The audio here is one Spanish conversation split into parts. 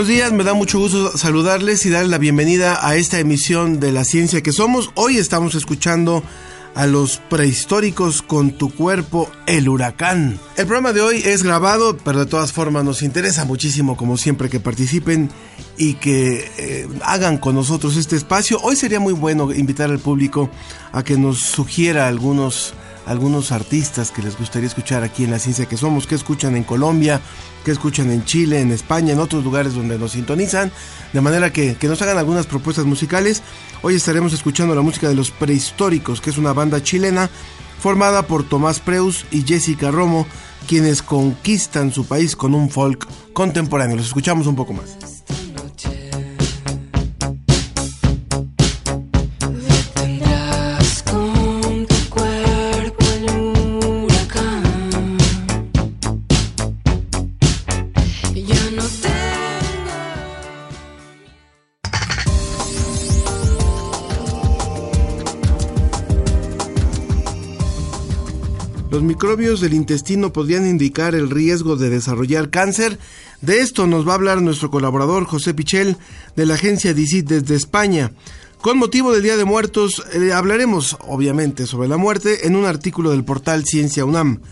Buenos días, me da mucho gusto saludarles y darles la bienvenida a esta emisión de La Ciencia que Somos. Hoy estamos escuchando a los prehistóricos con tu cuerpo, el huracán. El programa de hoy es grabado, pero de todas formas nos interesa muchísimo, como siempre, que participen y que eh, hagan con nosotros este espacio. Hoy sería muy bueno invitar al público a que nos sugiera algunos algunos artistas que les gustaría escuchar aquí en La Ciencia que Somos, que escuchan en Colombia, que escuchan en Chile, en España, en otros lugares donde nos sintonizan, de manera que, que nos hagan algunas propuestas musicales. Hoy estaremos escuchando la música de los prehistóricos, que es una banda chilena formada por Tomás Preus y Jessica Romo, quienes conquistan su país con un folk contemporáneo. Los escuchamos un poco más. Los microbios del intestino podrían indicar el riesgo de desarrollar cáncer. De esto nos va a hablar nuestro colaborador José Pichel de la agencia DICIT desde España. Con motivo del Día de Muertos, eh, hablaremos obviamente sobre la muerte en un artículo del portal Ciencia UNAM.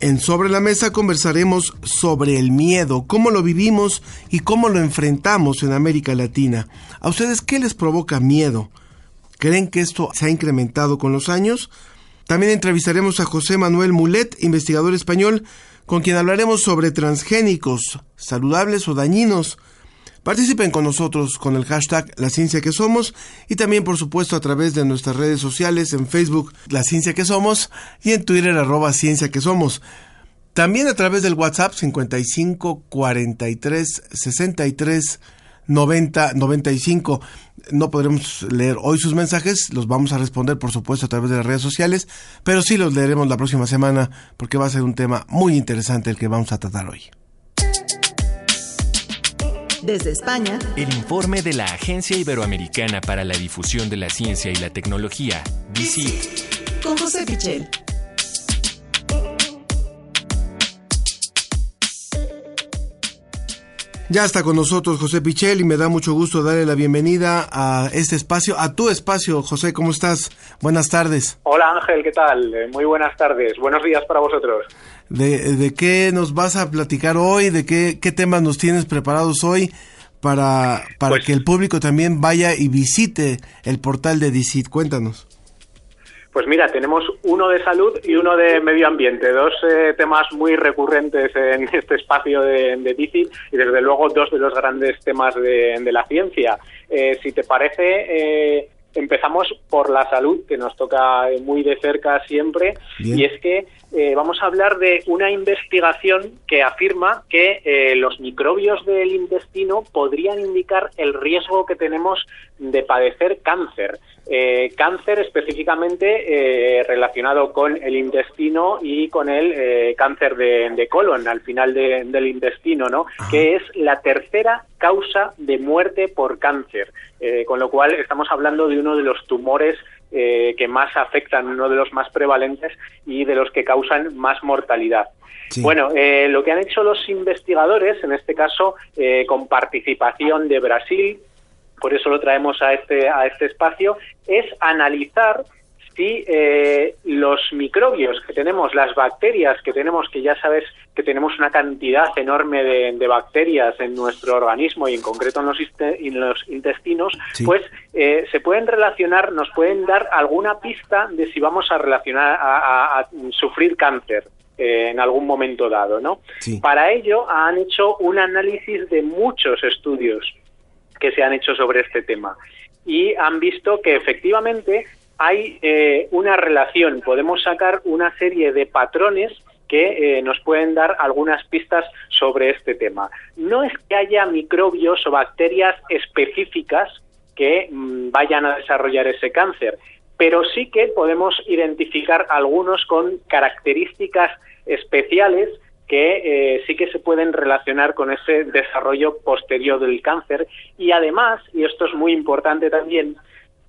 En Sobre la Mesa conversaremos sobre el miedo, cómo lo vivimos y cómo lo enfrentamos en América Latina. ¿A ustedes qué les provoca miedo? ¿Creen que esto se ha incrementado con los años? También entrevistaremos a José Manuel Mulet, investigador español, con quien hablaremos sobre transgénicos, saludables o dañinos. Participen con nosotros con el hashtag La Ciencia que Somos y también por supuesto a través de nuestras redes sociales en Facebook La Ciencia que Somos y en Twitter arroba Ciencia que Somos. También a través del WhatsApp 55 43 63 90 95. No podremos leer hoy sus mensajes, los vamos a responder por supuesto a través de las redes sociales, pero sí los leeremos la próxima semana porque va a ser un tema muy interesante el que vamos a tratar hoy. Desde España, El informe de la Agencia Iberoamericana para la Difusión de la Ciencia y la Tecnología, DICIT. con José Pichel. Ya está con nosotros José Pichel y me da mucho gusto darle la bienvenida a este espacio, a tu espacio. José, ¿cómo estás? Buenas tardes. Hola Ángel, ¿qué tal? Eh, Muy buenas tardes. Buenos días para vosotros. ¿De, de qué nos vas a platicar hoy? ¿De qué, qué temas nos tienes preparados hoy para, para Pues- que el público también vaya y visite el portal de DICIT? Cuéntanos. Pues mira, tenemos uno de salud y uno de medio ambiente, dos eh, temas muy recurrentes en este espacio de, de DICIT y desde luego dos de los grandes temas de, de la ciencia. Eh, si te parece, eh, empezamos por la salud, que nos toca muy de cerca siempre, Bien. y es que eh, vamos a hablar de una investigación que afirma que eh, los microbios del intestino podrían indicar el riesgo que tenemos de padecer cáncer. Eh, cáncer específicamente eh, relacionado con el intestino y con el eh, cáncer de, de colon al final de- del intestino, ¿no? Que es la tercera causa de muerte por cáncer. Eh, con lo cual estamos hablando de uno de los tumores eh, que más afectan, uno de los más prevalentes y de los que causan más mortalidad. Sí. Bueno, eh, lo que han hecho los investigadores, en este caso eh, con participación de Brasil, por eso lo traemos a este, a este espacio, es analizar si eh, los microbios que tenemos, las bacterias que tenemos, que ya sabes que tenemos una cantidad enorme de, de bacterias en nuestro organismo y en concreto en los, iste- en los intestinos, Sí. pues eh, se pueden relacionar, nos pueden dar alguna pista de si vamos a relacionar a, a- a sufrir cáncer eh, en algún momento dado, ¿no? Sí. Para ello han hecho un análisis de muchos estudios que se han hecho sobre este tema y han visto que efectivamente hay eh, una relación, podemos sacar una serie de patrones que eh, nos pueden dar algunas pistas sobre este tema. No es que haya microbios o bacterias específicas que mm, vayan a desarrollar ese cáncer, pero sí que podemos identificar algunos con características especiales que eh, sí que se pueden relacionar con ese desarrollo posterior del cáncer y además, y esto es muy importante también,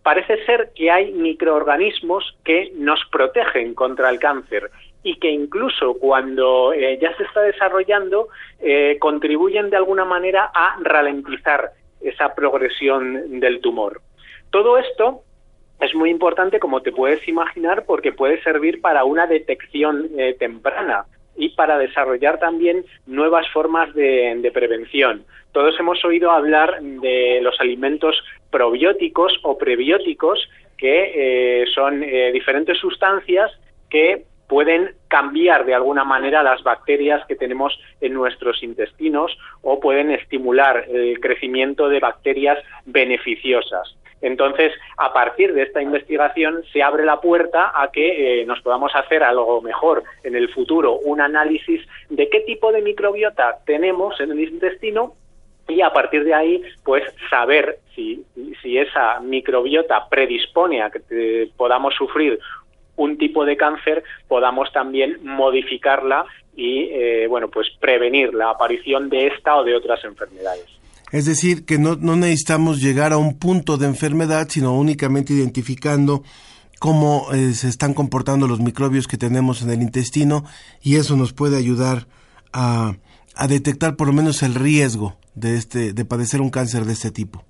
parece ser que hay microorganismos que nos protegen contra el cáncer y que incluso cuando eh, ya se está desarrollando eh, contribuyen de alguna manera a ralentizar esa progresión del tumor. Todo esto es muy importante, como te puedes imaginar, porque puede servir para una detección temprana y para desarrollar también nuevas formas de, prevención. Todos hemos oído hablar de los alimentos probióticos o prebióticos, que eh, son eh, diferentes sustancias que pueden cambiar de alguna manera las bacterias que tenemos en nuestros intestinos o pueden estimular el crecimiento de bacterias beneficiosas. Entonces, a partir de esta investigación se abre la puerta a que eh, nos podamos hacer algo mejor en el futuro, un análisis de qué tipo de microbiota tenemos en el intestino y a partir de ahí, pues saber si, si esa microbiota predispone a que te- podamos sufrir un tipo de cáncer, podamos también modificarla y, eh, bueno, pues prevenir la aparición de esta o de otras enfermedades. Es decir, que no, no necesitamos llegar a un punto de enfermedad, sino únicamente identificando cómo eh, se están comportando los microbios que tenemos en el intestino y eso nos puede ayudar a, a detectar por lo menos el riesgo de este de padecer un cáncer de este tipo.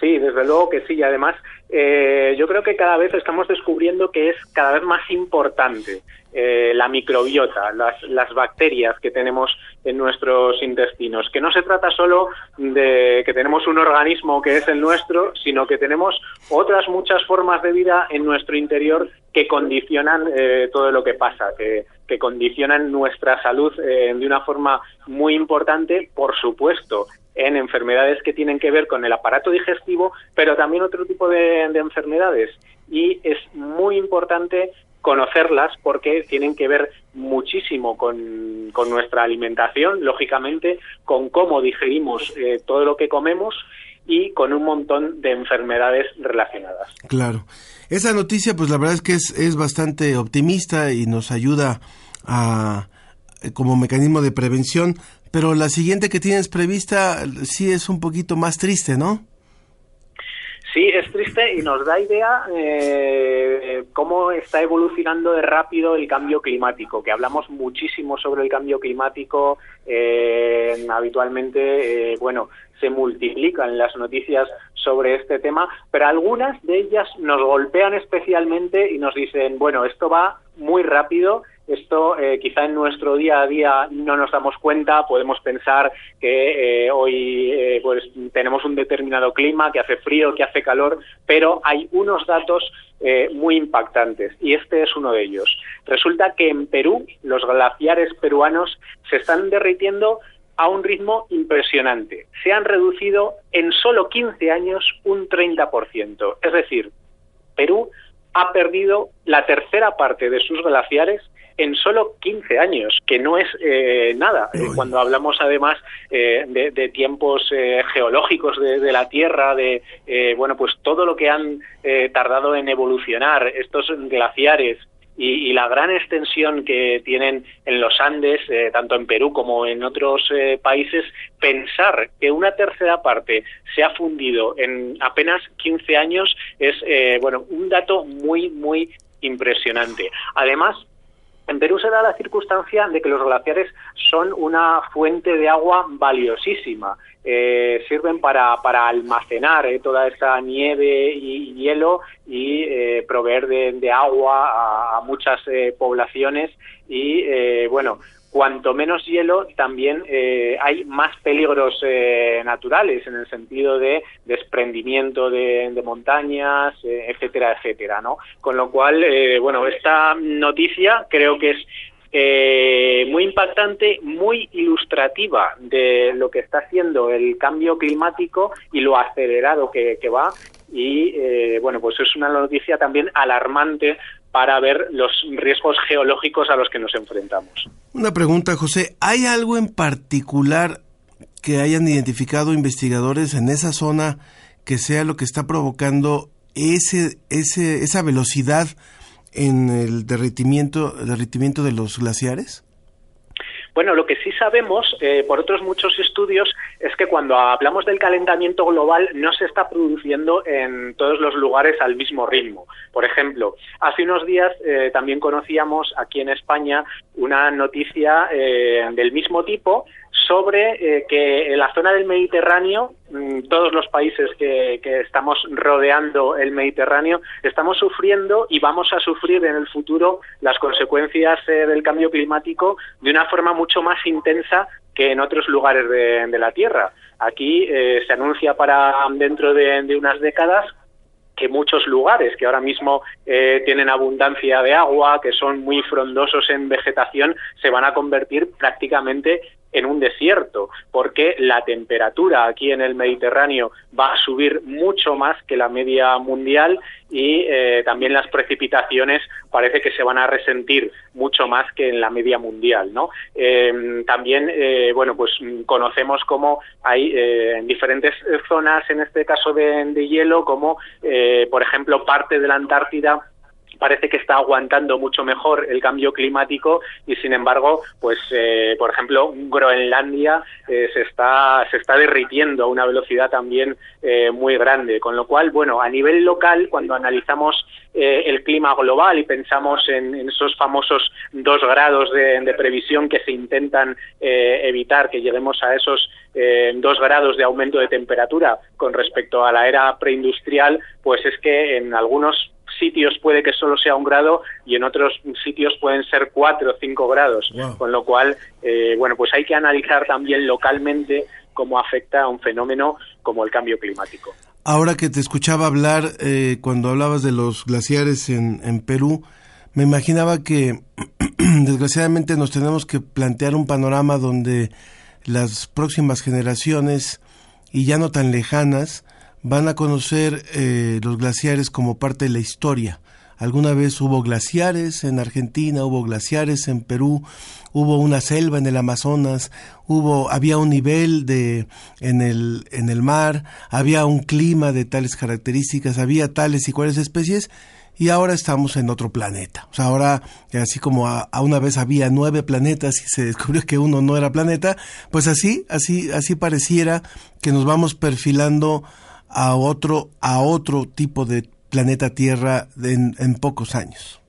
Sí, desde luego que sí. Y además, eh, yo creo que cada vez estamos descubriendo que es cada vez más importante eh, la microbiota, las, las bacterias que tenemos en nuestros intestinos. Que no se trata solo de que tenemos un organismo que es el nuestro, sino que tenemos otras muchas formas de vida en nuestro interior que condicionan eh, todo lo que pasa, que, que condicionan nuestra salud eh, de una forma muy importante, por supuesto, en enfermedades que tienen que ver con el aparato digestivo, pero también otro tipo de, de enfermedades. Y es muy importante conocerlas porque tienen que ver muchísimo con, con nuestra alimentación, lógicamente, con cómo digerimos eh, todo lo que comemos y con un montón de enfermedades relacionadas. Claro. Esa noticia, pues la verdad es que es, es bastante optimista y nos ayuda a eh, como mecanismo de prevención, pero la siguiente que tienes prevista sí es un poquito más triste, ¿no? Sí, es triste y nos da idea eh, cómo está evolucionando de rápido el cambio climático, que hablamos muchísimo sobre el cambio climático, eh, habitualmente, eh, bueno, se multiplican las noticias sobre este tema, pero algunas de ellas nos golpean especialmente y nos dicen, bueno, esto va muy rápido, esto eh, quizá en nuestro día a día no nos damos cuenta, podemos pensar que eh, hoy eh, pues tenemos un determinado clima, que hace frío, que hace calor, pero hay unos datos muy impactantes y este es uno de ellos. Resulta que en Perú los glaciares peruanos se están derritiendo a un ritmo impresionante. Se han reducido en solo 15 años un 30%. Es decir, Perú ha perdido la tercera parte de sus glaciares en solo 15 años, que no es eh, nada. Eh, cuando hablamos además eh, de, de, tiempos eh, geológicos de, de, la Tierra, de eh, bueno, pues todo lo que han eh, tardado en evolucionar estos glaciares y, y, la gran extensión que tienen en los Andes, eh, tanto en Perú como en otros eh, países, pensar que una tercera parte se ha fundido en apenas 15 años es, eh, bueno, un dato muy, muy impresionante. Además, en Perú se da la circunstancia de que los glaciares son una fuente de agua valiosísima. eh, sirven para, para almacenar eh, toda esa nieve y hielo y eh, proveer de, de agua a, a muchas eh, poblaciones y eh, bueno cuanto menos hielo también eh, hay más peligros eh, naturales en el sentido de desprendimiento de, montañas eh, etcétera etcétera no con lo cual eh, bueno esta noticia creo que es eh, muy impactante, muy ilustrativa de lo que está haciendo el cambio climático y lo acelerado que, que va. Y eh, bueno, pues es una noticia también alarmante para ver los riesgos geológicos a los que nos enfrentamos. Una pregunta, José. ¿Hay algo en particular que hayan identificado investigadores en esa zona que sea lo que está provocando ese, ese, esa velocidad en el derretimiento, derretimiento de los glaciares? Bueno, lo que sí sabemos eh, por otros muchos estudios es que cuando hablamos del calentamiento global no se está produciendo en todos los lugares al mismo ritmo. Por ejemplo, hace unos días eh, también conocíamos aquí en España una noticia eh, del mismo tipo sobre eh, que en la zona del Mediterráneo, mm, todos los países que, que, estamos rodeando el Mediterráneo, estamos sufriendo y vamos a sufrir en el futuro las consecuencias eh, del cambio climático de una forma mucho más intensa que en otros lugares de, la Tierra. Aquí eh, se anuncia para dentro de, de unas décadas que muchos lugares que ahora mismo eh, tienen abundancia de agua, que son muy frondosos en vegetación, se van a convertir prácticamente en un desierto, porque la temperatura aquí en el Mediterráneo va a subir mucho más que la media mundial y eh, también las precipitaciones parece que se van a resentir mucho más que en la media mundial, ¿no? Eh, también, eh, bueno, pues conocemos cómo hay en diferentes zonas, en este caso de, de hielo, como por ejemplo parte de la Antártida parece que está aguantando mucho mejor el cambio climático y sin embargo pues eh, por ejemplo Groenlandia eh, se está se está derritiendo a una velocidad también eh, muy grande. Con lo cual bueno a nivel local cuando analizamos el clima global y pensamos en, en, esos famosos dos grados de, de previsión que se intentan evitar que lleguemos a esos dos grados de aumento de temperatura con respecto a la era preindustrial pues es que en algunos sitios puede que solo sea un grado y en otros sitios pueden ser cuatro o cinco grados, wow. con lo cual, eh, bueno, pues hay que analizar también localmente cómo afecta a un fenómeno como el cambio climático. Ahora que te escuchaba hablar, eh, cuando hablabas de los glaciares en, en Perú, me imaginaba que desgraciadamente nos tenemos que plantear un panorama donde las próximas generaciones, y ya no tan lejanas, van a conocer eh, los glaciares como parte de la historia. Alguna vez hubo glaciares en Argentina, hubo glaciares en Perú, hubo una selva en el Amazonas, hubo había un nivel de en el en el mar, había un clima de tales características, había tales y cuales especies y ahora estamos en otro planeta. O sea, ahora, así como a, a, una vez había nueve planetas y se descubrió que uno no era planeta, pues así, así, así pareciera que nos vamos perfilando a otro, a otro tipo de planeta Tierra en, en, pocos años.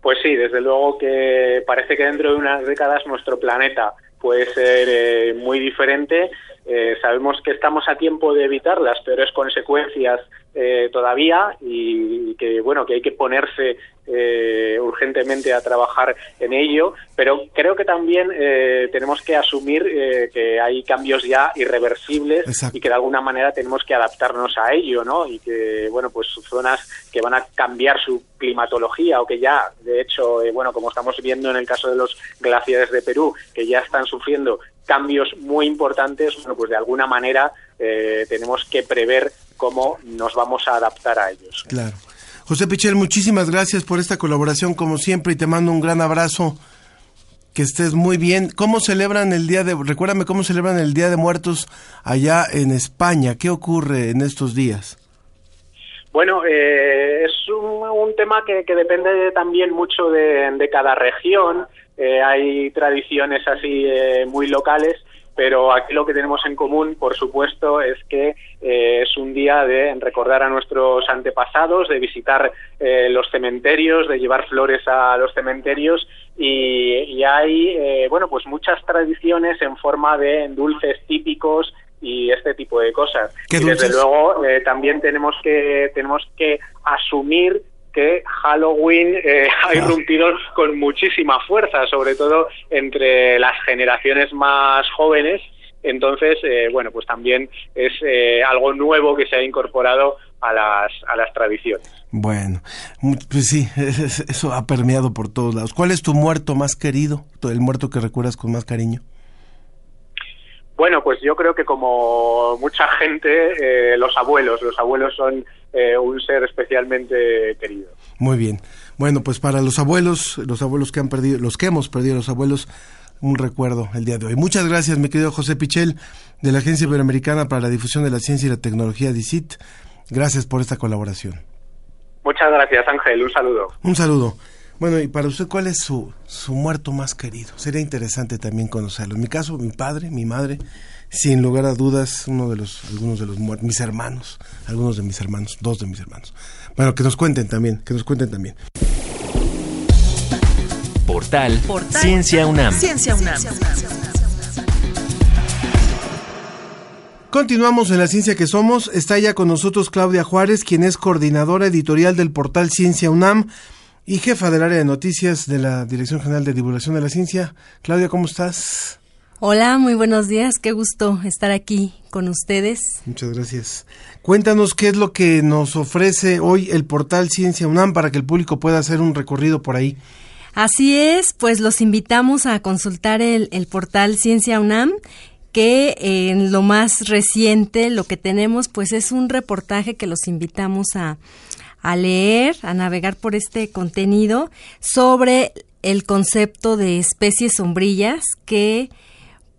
Pues sí, desde luego que parece que dentro de unas décadas nuestro planeta puede ser eh, muy diferente. Eh, sabemos que estamos a tiempo de evitar las peores consecuencias eh, todavía y, que bueno que hay que ponerse eh, urgentemente a trabajar en ello, pero creo que también eh, tenemos que asumir eh, que hay cambios ya irreversibles Exacto. y que de alguna manera tenemos que adaptarnos a ello, ¿no? Y que, bueno, pues zonas que van a cambiar su climatología o que ya, de hecho, eh, bueno, como estamos viendo en el caso de los glaciares de Perú, que ya están sufriendo cambios muy importantes, bueno, pues de alguna manera eh, tenemos que prever cómo nos vamos a adaptar a ellos. Claro. José Pichel, muchísimas gracias por esta colaboración como siempre y te mando un gran abrazo. Que estés muy bien. ¿Cómo celebran el día de, recuérdame cómo celebran el Día de Muertos allá en España? ¿Qué ocurre en estos días? Bueno, eh, es un, un tema que, que, depende también mucho de, de cada región. Eh, hay tradiciones así eh, muy locales pero aquí lo que tenemos en común, por supuesto, es que eh, es un día de recordar a nuestros antepasados, de visitar eh, los cementerios, de llevar flores a los cementerios y, y hay, eh, bueno, pues muchas tradiciones en forma de dulces típicos y este tipo de cosas. ¿Qué y desde luego eh, también tenemos que tenemos que asumir que Halloween eh, ha irrumpido con muchísima fuerza, sobre todo entre las generaciones más jóvenes. Entonces, eh, bueno, pues también es eh, algo nuevo que se ha incorporado a las, a las tradiciones. Bueno, pues sí, es- es- eso ha permeado por todos lados. ¿Cuál es tu muerto más querido? El muerto que recuerdas con más cariño. Bueno, pues yo creo que como mucha gente, eh, los abuelos, los abuelos son eh, un ser especialmente querido. Muy bien. Bueno, pues para los abuelos, los abuelos que han perdido, los que hemos perdido, los abuelos, un recuerdo el día de hoy. Muchas gracias, mi querido José Pichel, de la Agencia Iberoamericana para la Difusión de la Ciencia y la Tecnología, DICIT. Gracias por esta colaboración. Muchas gracias, Ángel. Un saludo. Un saludo. Bueno, y para usted, ¿cuál es su, su muerto más querido? Sería interesante también conocerlo. En mi caso, mi padre, mi madre, sin lugar a dudas, uno de los, algunos de los muertos, mis hermanos, algunos de mis hermanos, dos de mis hermanos. Bueno, que nos cuenten también, que nos cuenten también. Portal, Portal Ciencia UNAM. Ciencia UNAM. Continuamos en la ciencia que somos. Está ya con nosotros Claudia Juárez, quien es coordinadora editorial del portal Ciencia UNAM y jefa del área de noticias de la Dirección General de Divulgación de la Ciencia. Claudia, ¿cómo estás? Hola, muy buenos días. Qué gusto estar aquí con ustedes. Muchas gracias. Cuéntanos qué es lo que nos ofrece hoy el portal Ciencia UNAM para que el público pueda hacer un recorrido por ahí. Así es, pues los invitamos a consultar el, el portal Ciencia UNAM que eh, en lo más reciente lo que tenemos pues es un reportaje que los invitamos a, a leer, a navegar por este contenido sobre el concepto de especies sombrillas que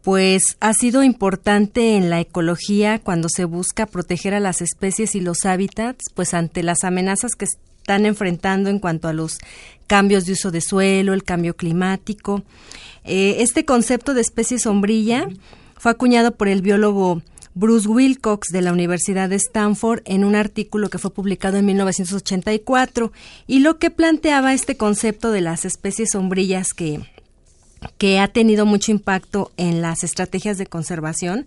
pues ha sido importante en la ecología cuando se busca proteger a las especies y los hábitats, pues ante las amenazas que están enfrentando en cuanto a los cambios de uso de suelo, el cambio climático. Eh, este concepto de especie sombrilla fue acuñado por el biólogo Bruce Wilcox de la Universidad de Stanford en un artículo que fue publicado en 1984 y lo que planteaba este concepto de las especies sombrillas que que ha tenido mucho impacto en las estrategias de conservación,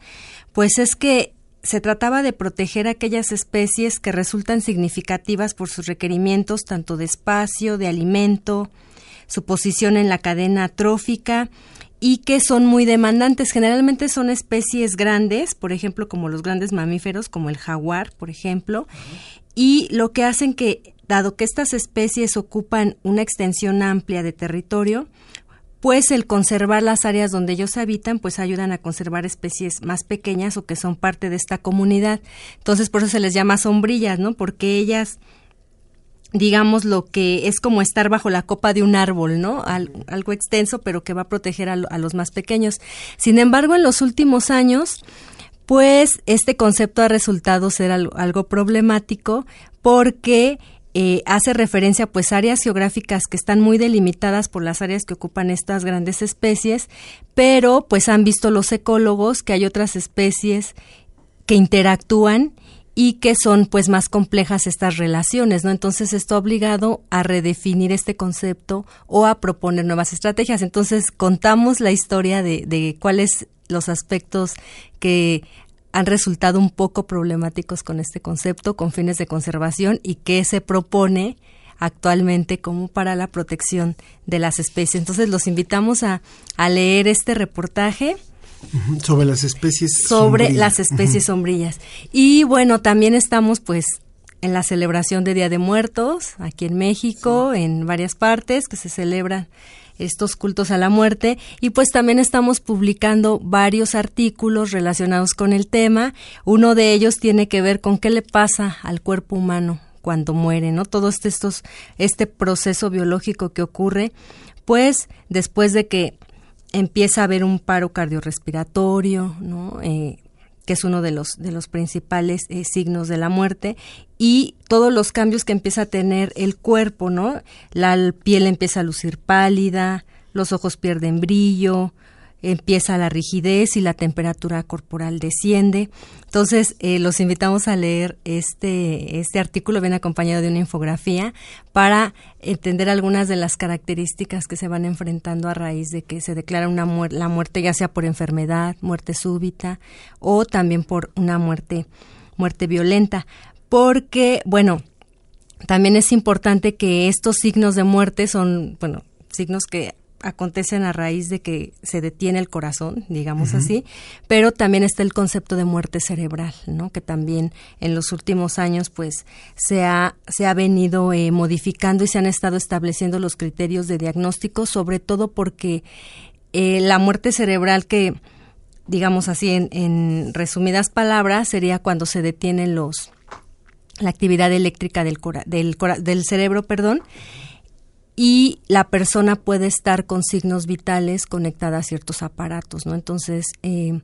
pues es que se trataba de proteger aquellas especies que resultan significativas por sus requerimientos tanto de espacio, de alimento, su posición en la cadena trófica y que son muy demandantes. Generalmente son especies grandes, por ejemplo, como los grandes mamíferos, como el jaguar, por ejemplo, y lo que hacen que, dado que estas especies ocupan una extensión amplia de territorio, pues el conservar las áreas donde ellos habitan, pues ayudan a conservar especies más pequeñas o que son parte de esta comunidad. Entonces, por eso se les llama sombrillas, ¿no? Porque ellas, digamos, lo que es como estar bajo la copa de un árbol, ¿no? Al- algo extenso, pero que va a proteger a, lo- a los más pequeños. Sin embargo, en los últimos años, pues este concepto ha resultado ser al- algo problemático porque eh, hace referencia pues áreas geográficas que están muy delimitadas por las áreas que ocupan estas grandes especies, pero pues han visto los ecólogos que hay otras especies que interactúan y que son pues más complejas estas relaciones, ¿no? Entonces esto ha obligado a redefinir este concepto o a proponer nuevas estrategias. Entonces contamos la historia de, de cuáles los aspectos que han resultado un poco problemáticos con este concepto, con fines de conservación y qué se propone actualmente como para la protección de las especies. Entonces los invitamos a, a leer este reportaje Sobre las especies. sobre sombrillas. las especies sombrillas. Y bueno, también estamos pues en la celebración de Día de Muertos, aquí en México, en varias partes que se celebran estos cultos a la muerte y pues también estamos publicando varios artículos relacionados con el tema. Uno de ellos tiene que ver con qué le pasa al cuerpo humano cuando muere, ¿no? Todo este, estos, este proceso biológico que ocurre, pues después de que empieza a haber un paro cardiorrespiratorio, ¿no? Eh, que es uno de los, de los principales eh, signos de la muerte, y todos los cambios que empieza a tener el cuerpo, ¿no? La piel empieza a lucir pálida, los ojos pierden brillo, empieza la rigidez y la temperatura corporal desciende. Entonces, eh, los invitamos a leer este, este artículo, viene acompañado de una infografía, para entender algunas de las características que se van enfrentando a raíz de que se declara una muer- la muerte, ya sea por enfermedad, muerte súbita, o también por una muerte, muerte violenta. Porque, bueno, también es importante que estos signos de muerte son, bueno, signos que acontecen a raíz de que se detiene el corazón, digamos así, pero también está el concepto de muerte cerebral, ¿no? Que también en los últimos años, pues, se ha, se ha venido eh, modificando y se han estado estableciendo los criterios de diagnóstico, sobre todo porque eh, la muerte cerebral que, digamos así, en, en resumidas palabras, sería cuando se detienen los la actividad eléctrica del, cora- del, cora- del cerebro, perdón, y la persona puede estar con signos vitales conectada a ciertos aparatos, ¿no? Entonces, eh,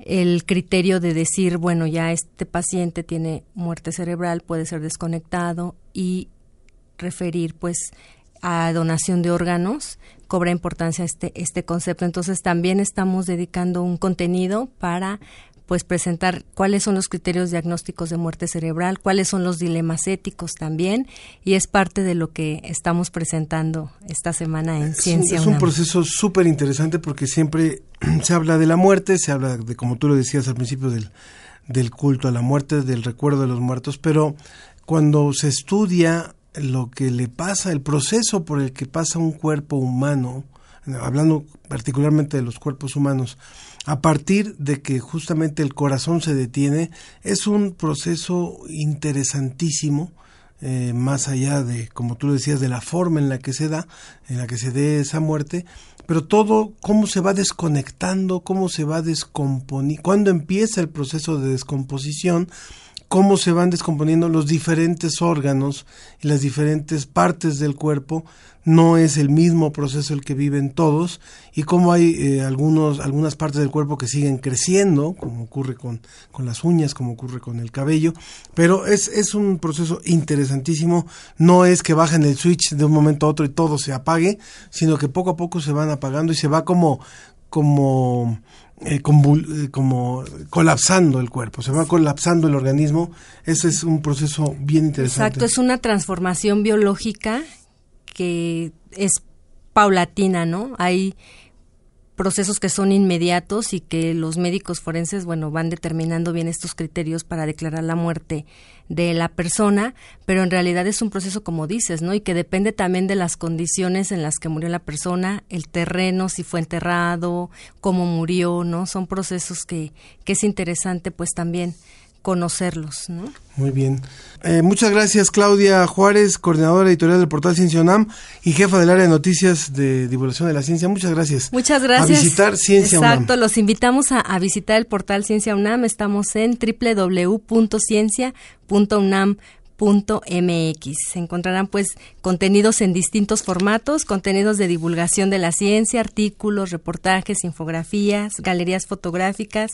el criterio de decir, bueno, ya este paciente tiene muerte cerebral puede ser desconectado y referir, pues, a donación de órganos cobra importancia este este concepto. Entonces, también estamos dedicando un contenido para pues presentar cuáles son los criterios diagnósticos de muerte cerebral, cuáles son los dilemas éticos también, y es parte de lo que estamos presentando esta semana en Es un- Ciencia Es un proceso súper interesante porque siempre se habla de la muerte, se habla de, como tú lo decías al principio, del, del culto a la muerte, del recuerdo de los muertos, pero cuando se estudia lo que le pasa, el proceso por el que pasa un cuerpo humano, hablando particularmente de los cuerpos humanos, a partir de que justamente el corazón se detiene, es un proceso interesantísimo, eh, más allá de, como tú decías, de la forma en la que se da, en la que se dé esa muerte, pero todo, cómo se va desconectando, cómo se va descomponiendo, cuándo empieza el proceso de descomposición, cómo se van descomponiendo los diferentes órganos y las diferentes partes del cuerpo, no es el mismo proceso el que viven todos y cómo hay eh, algunos, algunas partes del cuerpo que siguen creciendo, como ocurre con, con las uñas, como ocurre con el cabello, pero es, es un proceso interesantísimo, no es que bajen el switch de un momento a otro y todo se apague, sino que poco a poco se van apagando y se va como, como eh, convul- eh, como colapsando el cuerpo, se va colapsando el organismo. Ese es un proceso bien interesante. Exacto, es una transformación biológica que es paulatina, ¿no? Hay procesos que son inmediatos y que los médicos forenses, bueno, van determinando bien estos criterios para declarar la muerte de la persona, pero en realidad es un proceso como dices, ¿no? Y que depende también de las condiciones en las que murió la persona, el terreno, si fue enterrado, cómo murió, ¿no? Son procesos que, que es interesante pues también conocerlos, ¿no? Muy bien. Eh, muchas gracias Claudia Juárez, coordinadora editorial del portal Ciencia UNAM y jefa del área de noticias de divulgación de la ciencia. Muchas gracias. Muchas gracias. A visitar Ciencia Exacto, UNAM. los invitamos a, a visitar el portal Ciencia UNAM. Estamos en www.ciencia.unam.mx. Se encontrarán pues contenidos en distintos formatos, contenidos de divulgación de la ciencia, artículos, reportajes, infografías, galerías fotográficas,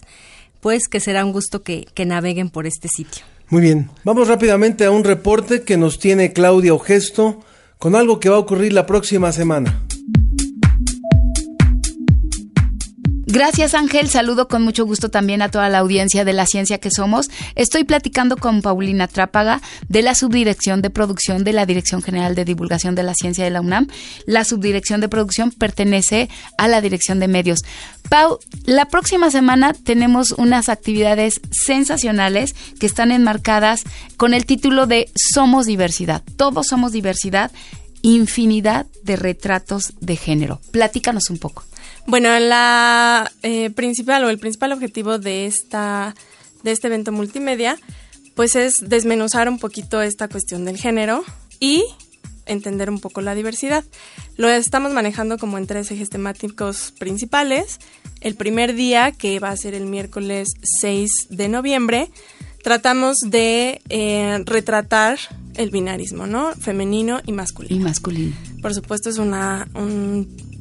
pues que será un gusto que, que naveguen por este sitio. Muy bien. Vamos rápidamente a un reporte que nos tiene Claudia Ogesto con algo que va a ocurrir la próxima semana. Gracias Ángel, saludo con mucho gusto también a toda la audiencia de la ciencia que somos. Estoy platicando con Paulina Trápaga de la Subdirección de Producción de la Dirección General de Divulgación de la Ciencia de la UNAM. La Subdirección de Producción pertenece a la Dirección de Medios. Pau, la próxima semana tenemos unas actividades sensacionales que están enmarcadas con el título de Somos Diversidad. Todos somos diversidad, infinidad de retratos de género. Platícanos un poco. Bueno, la eh, principal o el principal objetivo de esta de este evento multimedia, pues es desmenuzar un poquito esta cuestión del género y entender un poco la diversidad. Lo estamos manejando como en tres ejes temáticos principales. El primer día, que va a ser el miércoles 6 de noviembre, tratamos de eh, retratar el binarismo, ¿no? Femenino y masculino. Y masculino. Por supuesto, es una, un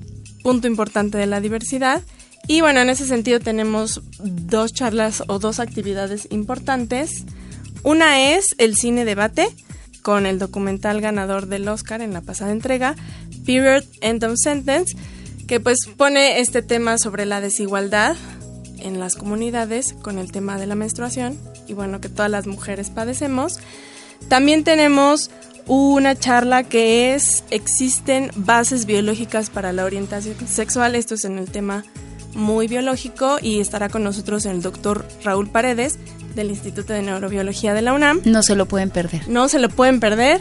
punto importante de la diversidad. Y bueno, en ese sentido tenemos dos charlas o dos actividades importantes. Una es el cine debate con el documental ganador del Oscar en la pasada entrega, Period End of Sentence, que pues pone este tema sobre la desigualdad en las comunidades con el tema de la menstruación y bueno, que todas las mujeres padecemos. También tenemos una charla que es existen bases biológicas para la orientación sexual, esto es en el tema muy biológico y estará con nosotros el doctor Raúl Paredes del Instituto de Neurobiología de la UNAM. No se lo pueden perder. No se lo pueden perder.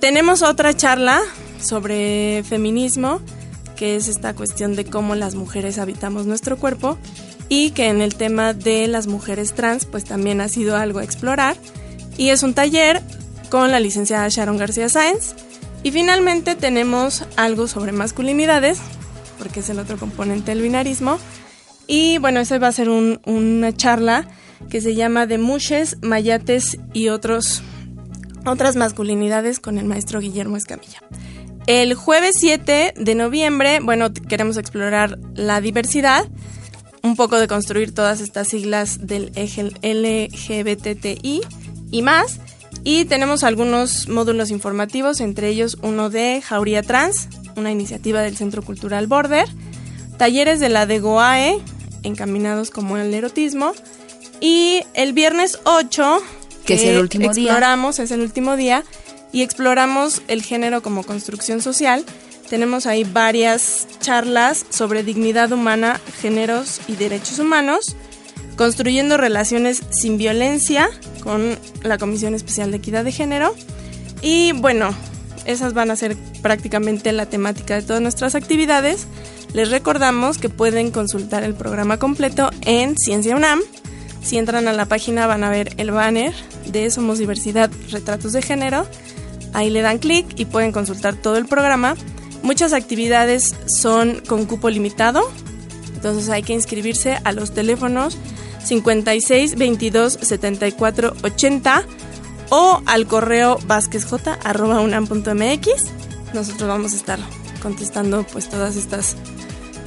Tenemos otra charla sobre feminismo, que es esta cuestión de cómo las mujeres habitamos nuestro cuerpo y que en el tema de las mujeres trans pues también ha sido algo a explorar. Y es un taller con la licenciada Sharon García Sáenz. Y finalmente tenemos algo sobre masculinidades, porque es el otro componente del binarismo. Y bueno, ese va a ser un- una charla que se llama De Muches, Mayates y otros, otras masculinidades con el maestro Guillermo Escamilla. El jueves 7 de noviembre, bueno, queremos explorar la diversidad, un poco de construir todas estas siglas del LGBTI y más. Y tenemos algunos módulos informativos, entre ellos uno de Jauría Trans, una iniciativa del Centro Cultural Border, talleres de la de Goae, encaminados como el erotismo, y el viernes 8, Que es el último día. exploramos, es el último día, y exploramos el género como construcción social. Tenemos ahí varias charlas sobre dignidad humana, géneros y derechos humanos, construyendo relaciones sin violencia con la Comisión Especial de Equidad de Género. Y bueno, esas van a ser prácticamente la temática de todas nuestras actividades. Les recordamos que pueden consultar el programa completo en Ciencia UNAM. Si entran a la página van a ver el banner de Somos Diversidad Retratos de Género. Ahí le dan clic y pueden consultar todo el programa. Muchas actividades son con cupo limitado, entonces hay que inscribirse a los teléfonos 56 22 74 80 o al correo vasquezj.unam.mx. Nosotros vamos a estar contestando pues todas estas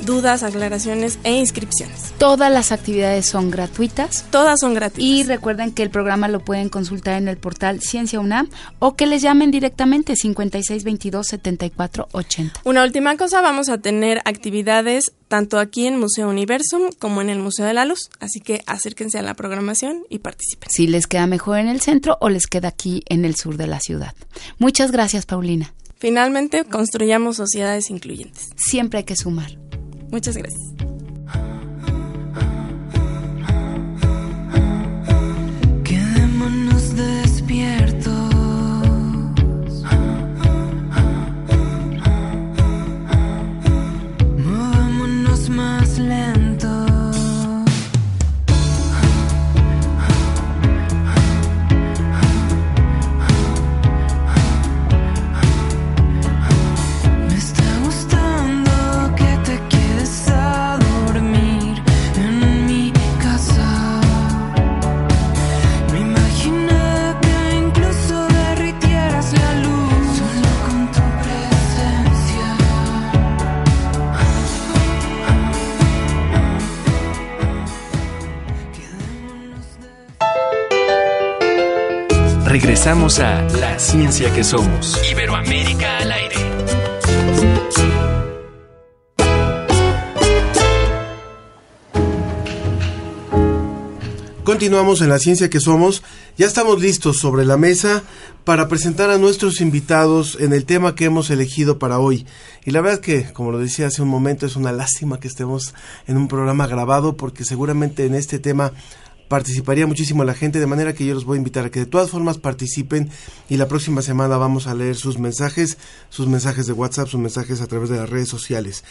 dudas, aclaraciones e inscripciones. Todas las actividades son gratuitas. Todas son gratuitas. Y recuerden que el programa lo pueden consultar en el portal Ciencia UNAM o que les llamen directamente 5622 7480. Una última cosa, vamos a tener actividades tanto aquí en Museo Universum como en el Museo de la Luz, así que acérquense a la programación y participen. Si les queda mejor en el centro o les queda aquí en el sur de la ciudad. Muchas gracias, Paulina. Finalmente, construyamos sociedades incluyentes. Siempre hay que sumar. Muchas gracias. Regresamos a La Ciencia que Somos. Iberoamérica al aire. Continuamos en la ciencia que somos. Ya estamos listos sobre la mesa para presentar a nuestros invitados en el tema que hemos elegido para hoy. Y la verdad que, como lo decía hace un momento, es una lástima que estemos en un programa grabado porque seguramente en este tema participaría muchísimo la gente, de manera que yo los voy a invitar a que de todas formas participen y la próxima semana vamos a leer sus mensajes, sus mensajes de WhatsApp, sus mensajes a través de las redes sociales.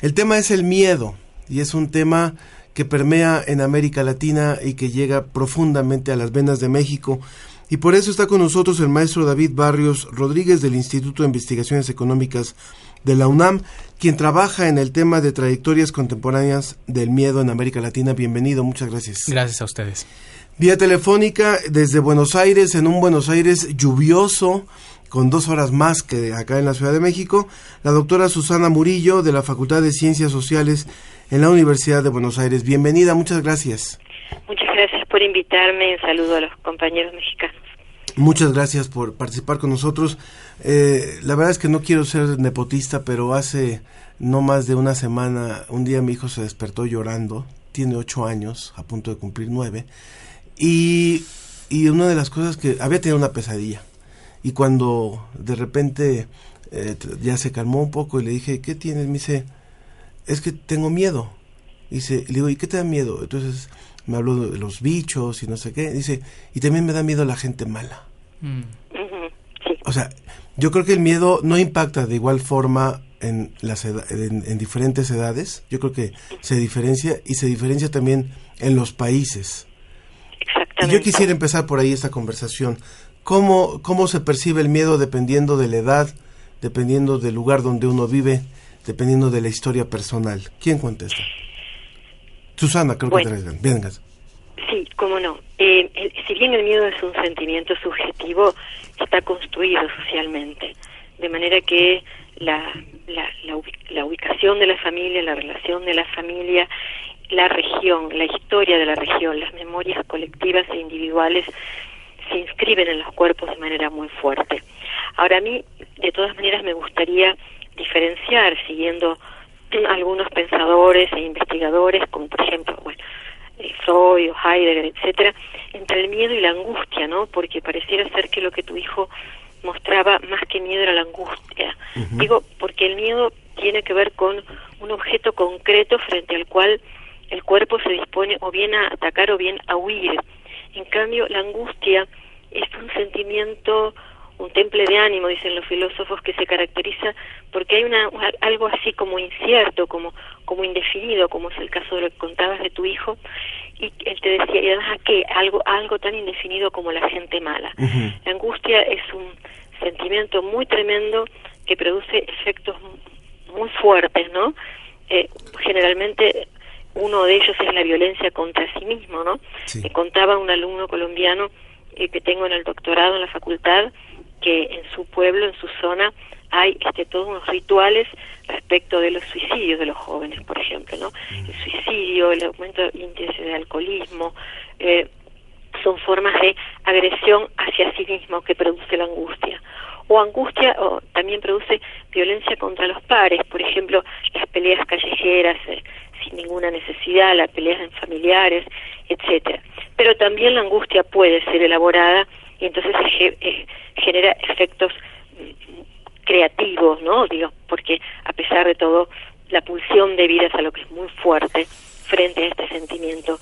El tema es el miedo y es un tema que permea en América Latina y que llega profundamente a las venas de México. Y por eso está con nosotros el maestro David Barrios Rodríguez del Instituto de Investigaciones Económicas de la UNAM, quien trabaja en el tema de trayectorias contemporáneas del miedo en América Latina. Bienvenido, muchas gracias. Gracias a ustedes. Vía telefónica desde Buenos Aires, en un Buenos Aires lluvioso, con dos horas más que acá en la Ciudad de México, la doctora Susana Murillo de la Facultad de Ciencias Sociales en la Universidad de Buenos Aires. Bienvenida, muchas gracias. Muchas gracias por invitarme. Un saludo a los compañeros mexicanos. Muchas gracias por participar con nosotros. Eh, la verdad es que no quiero ser nepotista, pero hace no más de una semana, un día mi hijo se despertó llorando, tiene ocho años, a punto de cumplir nueve, y, y una de las cosas que había tenido una pesadilla, y cuando de repente eh, ya se calmó un poco y le dije, ¿qué tienes? Me dice, es que tengo miedo. Dice, le digo, ¿y qué te da miedo? Entonces me habló de los bichos y no sé qué. Dice, y también me da miedo la gente mala. O sea, yo creo que el miedo no impacta de igual forma en las en, en diferentes edades. Yo creo que se diferencia y se diferencia también en los países. Y yo quisiera empezar por ahí esta conversación. ¿Cómo, ¿Cómo se percibe el miedo dependiendo de la edad, dependiendo del lugar donde uno vive, dependiendo de la historia personal? ¿Quién contesta? Susana, creo Bueno. que traes. Vengas. Sí, cómo no. Eh, el- si bien el miedo es un sentimiento subjetivo, está construido socialmente. De manera que la, la, la, ubi- la ubicación de la familia, la relación de la familia, la región, la historia de la región, las memorias colectivas e individuales se inscriben en los cuerpos de manera muy fuerte. Ahora a mí, de todas maneras, me gustaría diferenciar, siguiendo algunos pensadores e investigadores, como por ejemplo, bueno, Freud o Heidegger, etcétera, entre el miedo y la angustia, ¿no? Porque pareciera ser que lo que tu hijo mostraba más que miedo era la angustia. Digo, porque el miedo tiene que ver con un objeto concreto frente al cual el cuerpo se dispone o bien a atacar o bien a huir. En cambio, la angustia es un sentimiento, un temple de ánimo, dicen los filósofos, que se caracteriza porque hay una, algo así como incierto, como, como indefinido, como es el caso de lo que contabas de tu hijo, y él te decía, y además a qué, algo, algo tan indefinido como la gente mala. La angustia es un sentimiento muy tremendo que produce efectos mu- muy fuertes, ¿no? Eh, generalmente uno de ellos es la violencia contra sí mismo, ¿no? Me contaba un alumno colombiano eh, que tengo en el doctorado en la facultad que en su pueblo, en su zona, hay este, todos unos rituales respecto de los suicidios de los jóvenes, por ejemplo, ¿no? El suicidio, el aumento del índice de alcoholismo, eh, son formas de agresión hacia sí mismo que produce la angustia. O angustia o también produce violencia contra los pares, por ejemplo, las peleas callejeras eh, sin ninguna necesidad, las peleas en familiares, etcétera. Pero también la angustia puede ser elaborada y entonces se eh, genera efectos mm, creativos, ¿no? Digo, porque a pesar de todo, la pulsión de vida es algo que es muy fuerte frente a este sentimiento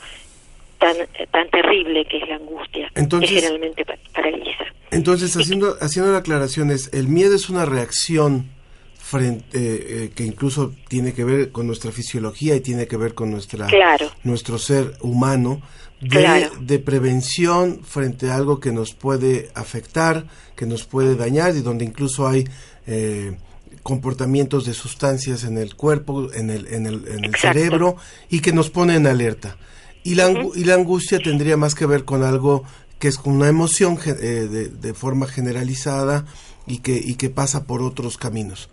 tan tan terrible que es la angustia, Entonces- que generalmente pa- paraliza. Entonces, haciendo, haciendo la aclaración, es, el miedo es una reacción frente, eh, eh, que incluso tiene que ver con nuestra fisiología y tiene que ver con nuestra, Claro. nuestro ser humano, de, Claro. de prevención frente a algo que nos puede afectar, que nos puede dañar y donde incluso hay eh, comportamientos de sustancias en el cuerpo, en el, en el, en el cerebro y que nos pone en alerta. Y la, y la angustia tendría más que ver con algo que es con una emoción eh, de, de forma generalizada y que, y que pasa por otros caminos.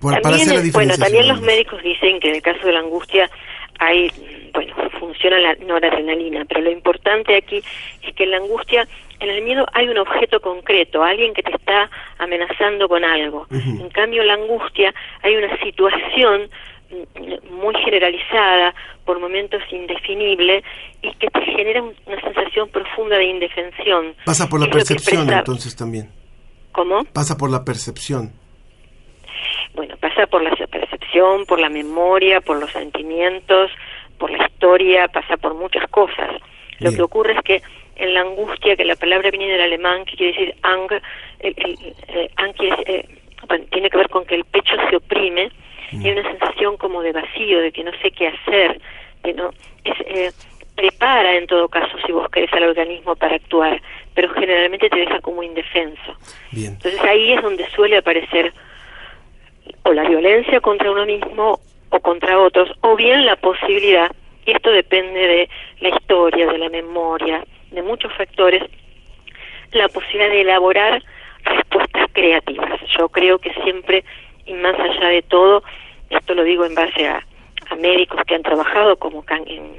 Por- para hacer la bueno, también los médicos dicen que en el caso de la angustia hay, bueno, funciona la noradrenalina, pero lo importante aquí es que en la angustia, en el miedo hay un objeto concreto, alguien que te está amenazando con algo. En cambio, en la angustia hay una situación mm, muy generalizada, por momentos indefinible, y que te genera un- una sensación profunda de indefensión. Pasa por la Es percepción expresa- entonces también. ¿Cómo? Pasa por la percepción. Bueno, pasa por la percepción, por la memoria, por los sentimientos, por la historia, pasa por muchas cosas. Lo Bien. que ocurre es que en la angustia, que la palabra viene del alemán, que quiere decir ang, el, el- eh, ang decir, eh, bueno, tiene que ver con que el pecho se oprime y hay una sensación como de vacío, de que no sé qué hacer, de no, es, eh, prepara en todo caso, si vos querés, al organismo para actuar, pero generalmente te deja como indefenso. Bien. Entonces ahí es donde suele aparecer o la violencia contra uno mismo o contra otros, o bien la posibilidad, y esto depende de la historia, de la memoria, de muchos factores, la posibilidad de elaborar respuestas creativas. Yo creo que siempre, y más allá de todo, esto lo digo en base a, a médicos que han trabajado como Can- en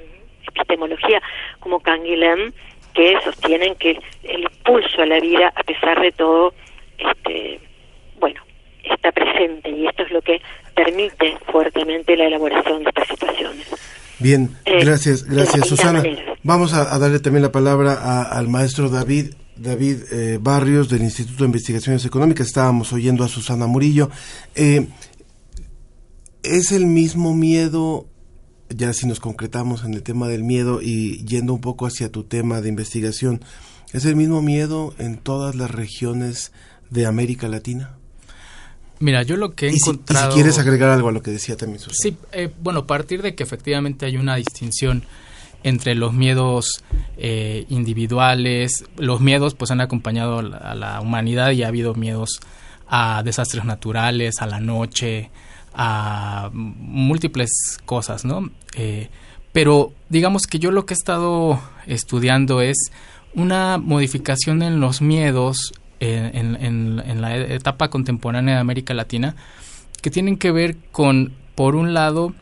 epistemología, como Canguilhem, que sostienen que el impulso a la vida, a pesar de todo, este, bueno, está presente y esto es lo que permite fuertemente la elaboración de estas situaciones. Bien, Eh, gracias, gracias Susana. Vamos a, a darle también la palabra a- al maestro David, David eh, Barrios del Instituto de Investigaciones Económicas. Estábamos oyendo a Susana Murillo. Eh, ¿Es el mismo miedo, ya si nos concretamos en el tema del miedo y yendo un poco hacia tu tema de investigación, ¿es el mismo miedo en todas las regiones de América Latina? Mira, yo lo que he Y si, y encontrado... si quieres agregar algo a lo que decía también Susana. Sí, eh, bueno, a partir de que efectivamente hay una distinción entre los miedos eh, individuales, los miedos pues han acompañado a la, a la humanidad y ha habido miedos a desastres naturales, a la noche, a múltiples cosas, ¿no? Eh, pero digamos que yo lo que he estado estudiando es una modificación en los miedos eh, en, en- en la etapa contemporánea de América Latina que tienen que ver con, por un lado,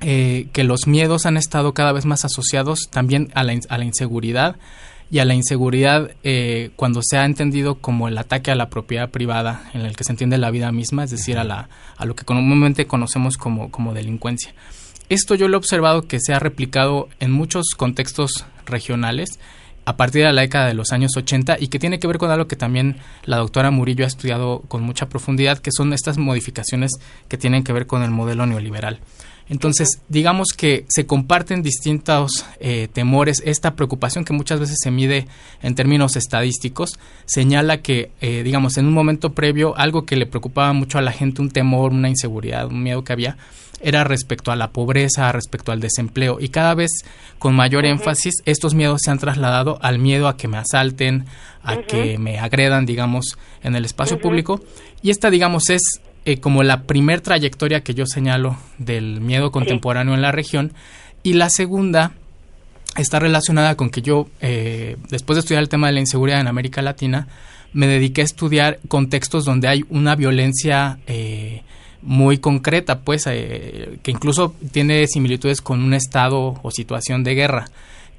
eh, que los miedos han estado cada vez más asociados también a la, a la inseguridad y a la inseguridad eh, cuando se ha entendido como el ataque a la propiedad privada en el que se entiende la vida misma, es decir, a, la, a lo que comúnmente conocemos como, como delincuencia. Esto yo lo he observado que se ha replicado en muchos contextos regionales a partir de la década de los años 80 y que tiene que ver con algo que también la doctora Murillo ha estudiado con mucha profundidad, que son estas modificaciones que tienen que ver con el modelo neoliberal. Entonces, digamos que se comparten distintos eh, temores. Esta preocupación que muchas veces se mide en términos estadísticos señala que, eh, digamos, en un momento previo, algo que le preocupaba mucho a la gente, un temor, una inseguridad, un miedo que había, era respecto a la pobreza, respecto al desempleo. Y cada vez con mayor énfasis, estos miedos se han trasladado al miedo a que me asalten, a que me agredan, digamos, en el espacio público. Y esta, digamos, es eh, como la primer trayectoria que yo señalo del miedo contemporáneo en la región. Y la segunda está relacionada con que yo, eh, después de estudiar el tema de la inseguridad en América Latina, me dediqué a estudiar contextos donde hay una violencia eh, muy concreta, pues, eh, que incluso tiene similitudes con un estado o situación de guerra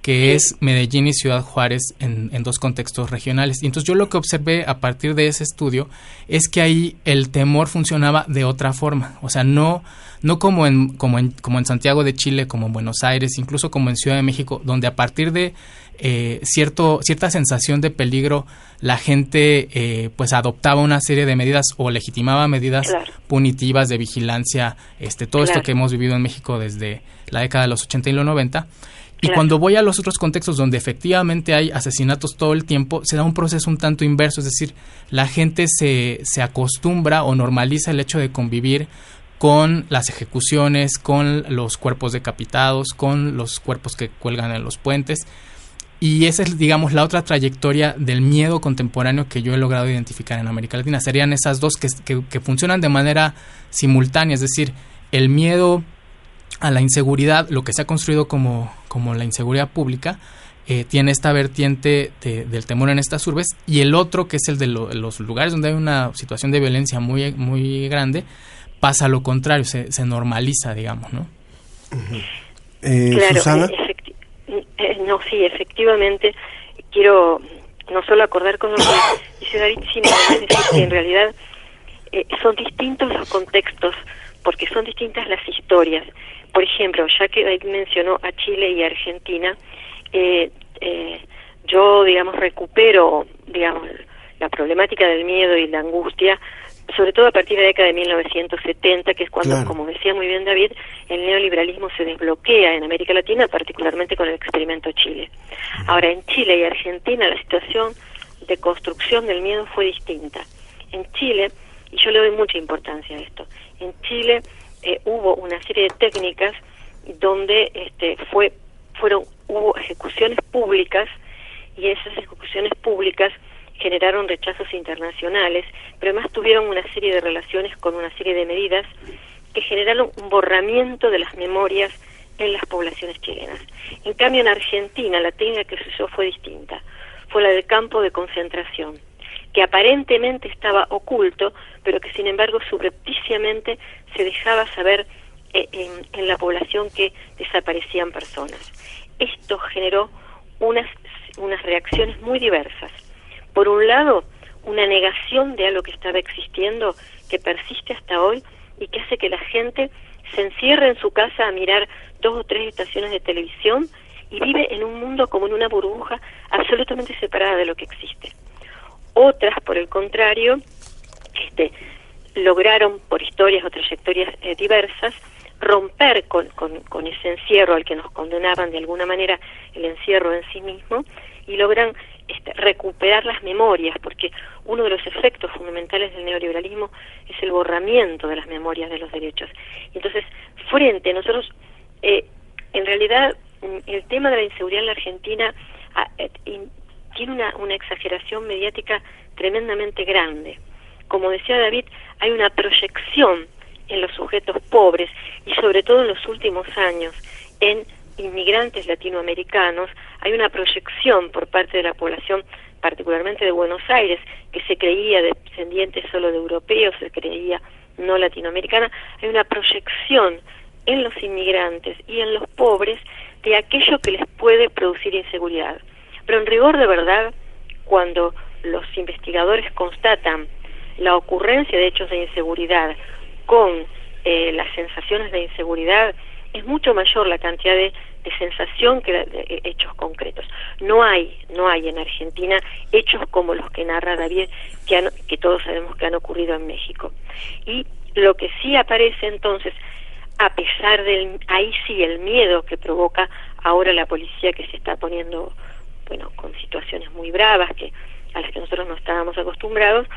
que es Medellín y Ciudad Juárez en, en dos contextos regionales. Y entonces yo lo que observé a partir de ese estudio es que ahí el temor funcionaba de otra forma, o sea, no, no como, en, como, en, como en Santiago de Chile, como en Buenos Aires, incluso como en Ciudad de México, donde a partir de eh, cierto, cierta sensación de peligro la gente eh, pues adoptaba una serie de medidas o legitimaba medidas Claro. punitivas de vigilancia, este, todo esto que hemos vivido en México desde la década de los 80 y los 90. Y Claro. cuando voy a los otros contextos donde efectivamente hay asesinatos todo el tiempo, se da un proceso un tanto inverso, es decir, la gente se, se acostumbra o normaliza el hecho de convivir con las ejecuciones, con los cuerpos decapitados, con los cuerpos que cuelgan en los puentes. Y esa es, digamos, la otra trayectoria del miedo contemporáneo que yo he logrado identificar en América Latina. Serían esas dos que, que- que funcionan de manera simultánea, es decir, el miedo a la inseguridad, lo que se ha construido como, como la inseguridad pública, eh, tiene esta vertiente de- del temor en estas urbes, y el otro, que es el de lo- los lugares donde hay una situación de violencia muy, muy grande, pasa lo contrario, se, se normaliza, digamos, ¿no? Eh, claro, Susana. efecti- eh, no, sí, efectivamente, quiero no solo acordar con lo que dice David, sino decir que en realidad eh, son distintos los contextos, porque son distintas las historias. Por ejemplo, ya que David mencionó a Chile y Argentina, eh, eh, yo, digamos, recupero, digamos, la problemática del miedo y la angustia, sobre todo a partir de la década de 1970, que es cuando, Claro. como decía muy bien David, el neoliberalismo se desbloquea en América Latina, particularmente con el experimento Chile. Ahora, en Chile y Argentina la situación de construcción del miedo fue distinta. En Chile, y yo le doy mucha importancia a esto, en Chile eh, hubo una serie de técnicas donde este, fue, fueron, hubo ejecuciones públicas y esas ejecuciones públicas generaron rechazos internacionales, pero además tuvieron una serie de relaciones con una serie de medidas que generaron un borramiento de las memorias en las poblaciones chilenas. En cambio, en Argentina la técnica que se usó fue distinta. Fue la del campo de concentración, que aparentemente estaba oculto, pero que sin embargo subrepticiamente se dejaba saber eh, en, en la población que desaparecían personas. Esto generó unas unas reacciones muy diversas. Por un lado, una negación de algo que estaba existiendo, que persiste hasta hoy y que hace que la gente se encierre en su casa a mirar dos o tres estaciones de televisión y vive en un mundo como en una burbuja absolutamente separada de lo que existe. Otras, por el contrario, este, lograron, por historias o trayectorias eh, diversas, romper con, con, con ese encierro al que nos condenaban de alguna manera el encierro en sí mismo y logran este, recuperar las memorias, porque uno de los efectos fundamentales del neoliberalismo es el borramiento de las memorias de los derechos. Entonces, frente, nosotros, eh, en realidad, mm, el tema de la inseguridad en la Argentina ah, eh, tiene una, una exageración mediática tremendamente grande. Como decía David, hay una proyección en los sujetos pobres y sobre todo en los últimos años en inmigrantes latinoamericanos, hay una proyección por parte de la población, particularmente de Buenos Aires, que se creía descendiente solo de europeos, se creía no latinoamericana, hay una proyección en los inmigrantes y en los pobres de aquello que les puede producir inseguridad. Pero en rigor de verdad, cuando los investigadores constatan la ocurrencia de hechos de inseguridad con eh, las sensaciones de inseguridad, es mucho mayor la cantidad de, de sensación que de, de hechos concretos. No hay, no hay en Argentina hechos como los que narra David, que, han- que todos sabemos que han ocurrido en México. Y lo que sí aparece entonces, a pesar del, ahí sí el miedo que provoca ahora la policía que se está poniendo, bueno, con situaciones muy bravas que a las que nosotros no estábamos acostumbrados,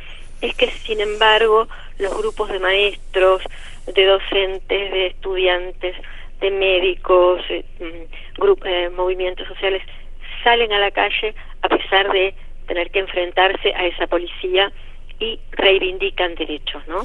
es que sin embargo los grupos de maestros, de docentes, de estudiantes, de médicos, eh, mm, grup- eh, movimientos sociales salen a la calle a pesar de tener que enfrentarse a esa policía y reivindican derechos, ¿no?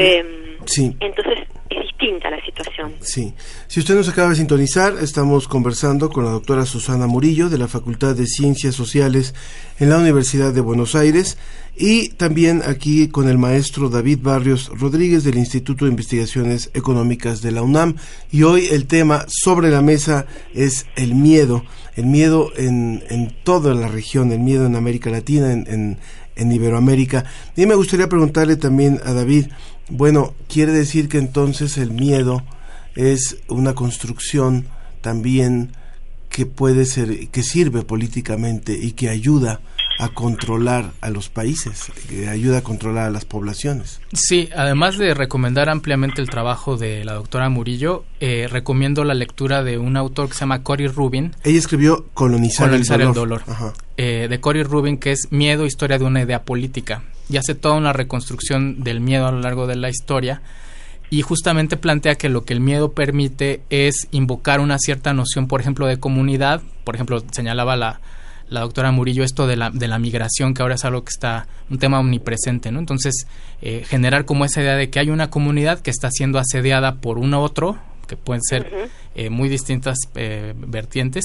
Em, Sí. Entonces es distinta la situación. Sí. Si usted nos acaba de sintonizar, estamos conversando con la doctora Susana Murillo de la Facultad de Ciencias Sociales en la Universidad de Buenos Aires y también aquí con el maestro David Barrios Rodríguez del Instituto de Investigaciones Económicas de la UNAM. Y hoy el tema sobre la mesa es el miedo, el miedo en, en toda la región, el miedo en América Latina, en, en, en Iberoamérica. Y me gustaría preguntarle también a David, bueno, quiere decir que entonces el miedo es una construcción también que puede ser, que sirve políticamente y que ayuda a controlar a los países, que ayuda a controlar a las poblaciones. Sí, además de recomendar ampliamente el trabajo de la doctora Murillo, eh, recomiendo la lectura de un autor que se llama Cory Rubin, Ella escribió Colonizar, Colonizar el el dolor. dolor, Ajá. eh, de Cory Rubin, que es Miedo, historia de una idea política. Y hace toda una reconstrucción del miedo a lo largo de la historia. Y justamente plantea que lo que el miedo permite es invocar una cierta noción, por ejemplo, de comunidad. Por ejemplo, señalaba la, la doctora Murillo esto de la, de la migración, que ahora es algo que está, un tema omnipresente, ¿no? Entonces, eh, generar como esa idea de que hay una comunidad que está siendo asediada por un otro, que pueden ser eh, muy distintas eh, vertientes,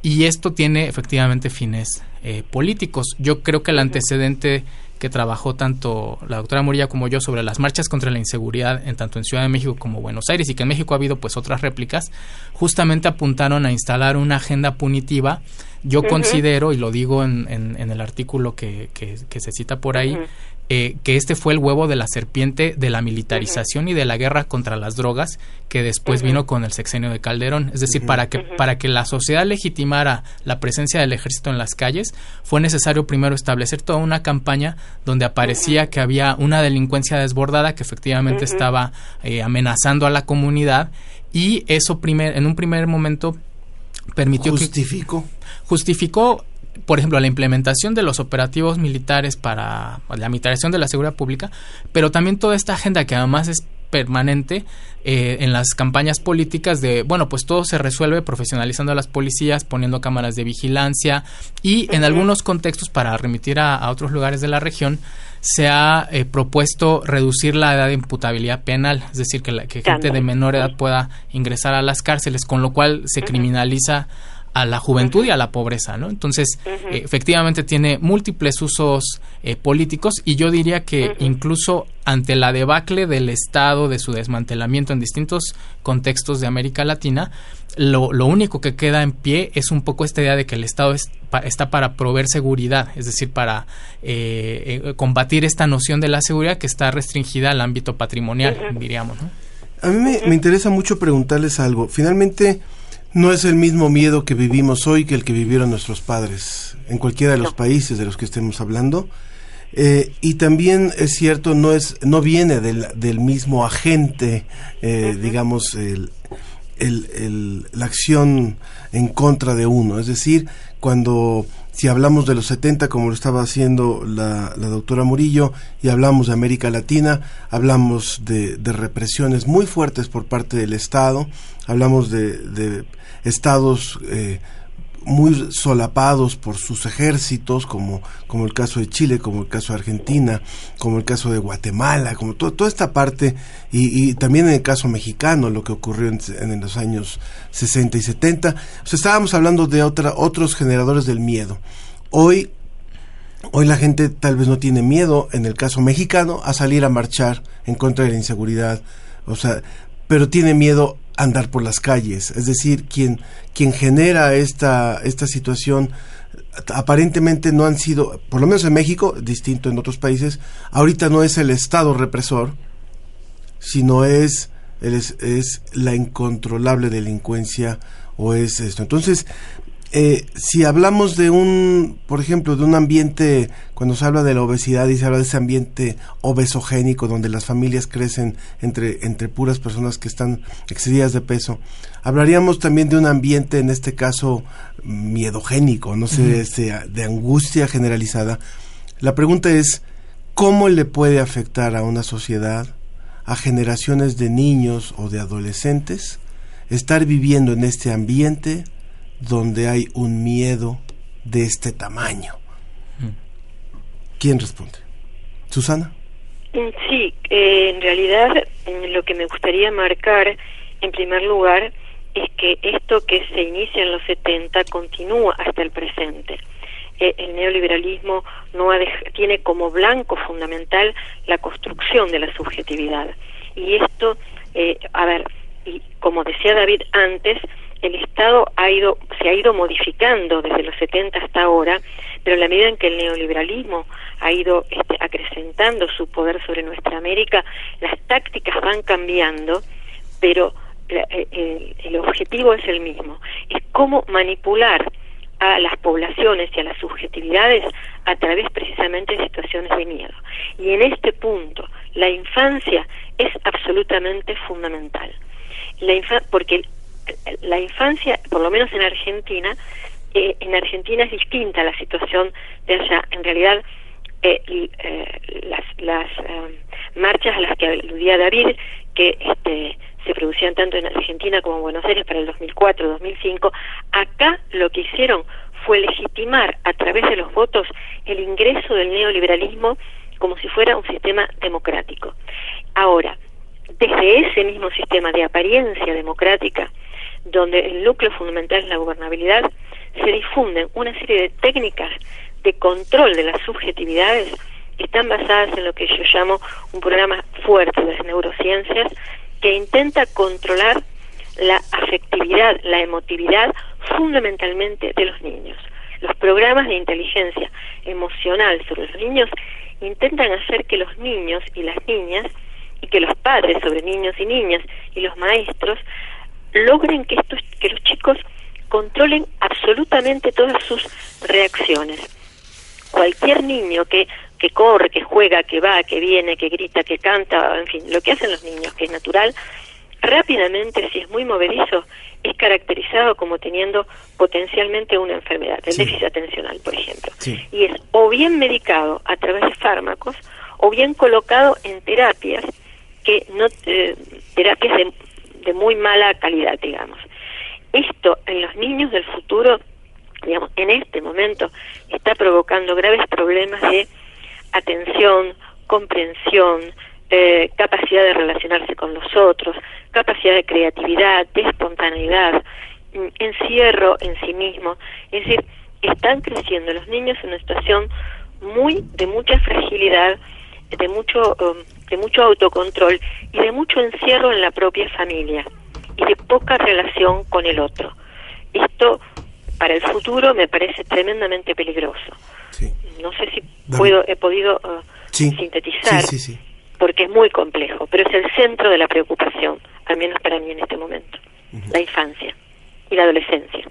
y esto tiene efectivamente fines políticos. Yo creo que el antecedente que trabajó tanto la doctora Murillo como yo sobre las marchas contra la inseguridad en tanto en Ciudad de México como Buenos Aires y que en México ha habido pues otras réplicas, justamente apuntaron a instalar una agenda punitiva. Yo considero, y lo digo en, en- en el artículo que, que- que se cita por ahí. Eh, que este fue el huevo de la serpiente de la militarización y de la guerra contra las drogas que después vino con el sexenio de Calderón. Es decir, para que para que la sociedad legitimara la presencia del ejército en las calles, fue necesario primero establecer toda una campaña donde aparecía que había una delincuencia desbordada que efectivamente estaba eh, amenazando a la comunidad y eso primer, en un primer momento permitió justificó. Justificó por ejemplo la implementación de los operativos militares para la militarización de la seguridad pública pero también toda esta agenda que además es permanente eh, en las campañas políticas de bueno pues todo se resuelve profesionalizando a las policías poniendo cámaras de vigilancia y en algunos contextos para remitir a, a otros lugares de la región se ha eh, propuesto reducir la edad de imputabilidad penal, es decir, que, la, que gente de menor edad pueda ingresar a las cárceles, con lo cual se criminaliza a la juventud y a la pobreza, ¿no? Entonces, eh, efectivamente tiene múltiples usos eh, políticos y yo diría que incluso ante la debacle del Estado, de su desmantelamiento en distintos contextos de América Latina, lo, lo único que queda en pie es un poco esta idea de que el Estado es- pa- está para proveer seguridad, es decir, para eh, eh, combatir esta noción de la seguridad que está restringida al ámbito patrimonial, diríamos, ¿no? A mí me, me interesa mucho preguntarles algo. Finalmente, no es el mismo miedo que vivimos hoy que el que vivieron nuestros padres en cualquiera de los países de los que estemos hablando. Eh, y también es cierto, no es, no viene del, del mismo agente, eh, digamos, el, el- el- la acción en contra de uno. Es decir, cuando si hablamos de los 70, como lo estaba haciendo la, la doctora Murillo, y hablamos de América Latina, hablamos de, de represiones muy fuertes por parte del Estado, hablamos de, de estados eh, muy solapados por sus ejércitos, como, como el caso de Chile, como el caso de Argentina, como el caso de Guatemala, como to- toda esta parte, y, también en el caso mexicano, lo que ocurrió en, los años 60 y 70. O sea, estábamos hablando de otra, otros generadores del miedo. Hoy, hoy la gente tal vez no tiene miedo, en el caso mexicano, a salir a marchar en contra de la inseguridad. O sea, pero tiene miedo andar por las calles. Es decir, quien, quien genera esta, esta situación aparentemente no han sido, por lo menos en México, distinto en otros países, ahorita no es el Estado represor, sino es, es, es la incontrolable delincuencia o es esto. Entonces, eh, si hablamos de un, por ejemplo, de un ambiente, cuando se habla de la obesidad y se habla de ese ambiente obesogénico donde las familias crecen entre, entre puras personas que están excedidas de peso, hablaríamos también de un ambiente, en este caso, miedogénico, no sé, este, de angustia generalizada. La pregunta es, ¿cómo le puede afectar a una sociedad, a generaciones de niños o de adolescentes, estar viviendo en este ambiente donde hay un miedo de este tamaño? ¿Quién responde? ¿Susana? Mm, Sí, eh, en realidad mm, lo que me gustaría marcar en primer lugar es que esto que se inicia en los 70 continúa hasta el presente. Eh, el neoliberalismo no ha tiene como blanco fundamental la construcción de la subjetividad. Y esto, eh, a ver, y como decía David antes, el Estado ha ido, se ha ido modificando desde los 70 hasta ahora, pero en la medida en que el neoliberalismo ha ido este, acrecentando su poder sobre nuestra América, las tácticas van cambiando, pero la- eh, el, objetivo es el mismo, es cómo manipular a las poblaciones y a las subjetividades a través precisamente de situaciones de miedo. Y en este punto, la infancia es absolutamente fundamental. La porque la infancia, por lo menos en Argentina, eh, en Argentina es distinta la situación de allá. En realidad, eh, eh, las, las marchas a las que aludía David, que este, se producían tanto en Argentina como en Buenos Aires para el 2004-2005, acá lo que hicieron fue legitimar a través de los votos el ingreso del neoliberalismo como si fuera un sistema democrático. Ahora, desde ese mismo sistema de apariencia democrática, donde el núcleo fundamental es la gobernabilidad, se difunden una serie de técnicas de control de las subjetividades que están basadas en lo que yo llamo un programa fuerte de las neurociencias que intenta controlar la afectividad, la emotividad fundamentalmente de los niños. Los programas de inteligencia emocional sobre los niños intentan hacer que los niños y las niñas y que los padres sobre niños y niñas y los maestros logren que estos que los chicos controlen absolutamente todas sus reacciones. Cualquier niño que que corre, que juega, que va, que viene, que grita, que canta, en fin, lo que hacen los niños, que es natural, rápidamente, si es muy movedizo, es caracterizado como teniendo potencialmente una enfermedad, el Sí. déficit atencional, por ejemplo. Sí. Y es o bien medicado a través de fármacos o bien colocado en terapias que no eh, terapias de, de muy mala calidad, digamos. Esto en los niños del futuro, digamos, en este momento está provocando graves problemas de atención, comprensión, eh, capacidad de relacionarse con los otros, capacidad de creatividad, de espontaneidad. encierro en sí mismo. Es decir, están creciendo los niños en una situación muy de mucha fragilidad, de mucho um, de mucho autocontrol y de mucho encierro en la propia familia y de poca relación con el otro. Esto para el futuro me parece tremendamente peligroso. No sé si Dame. puedo he podido uh, Sí. sintetizar Sí, sí, sí. porque es muy complejo, pero es el centro de la preocupación, al menos para mí en este momento, la infancia y la adolescencia.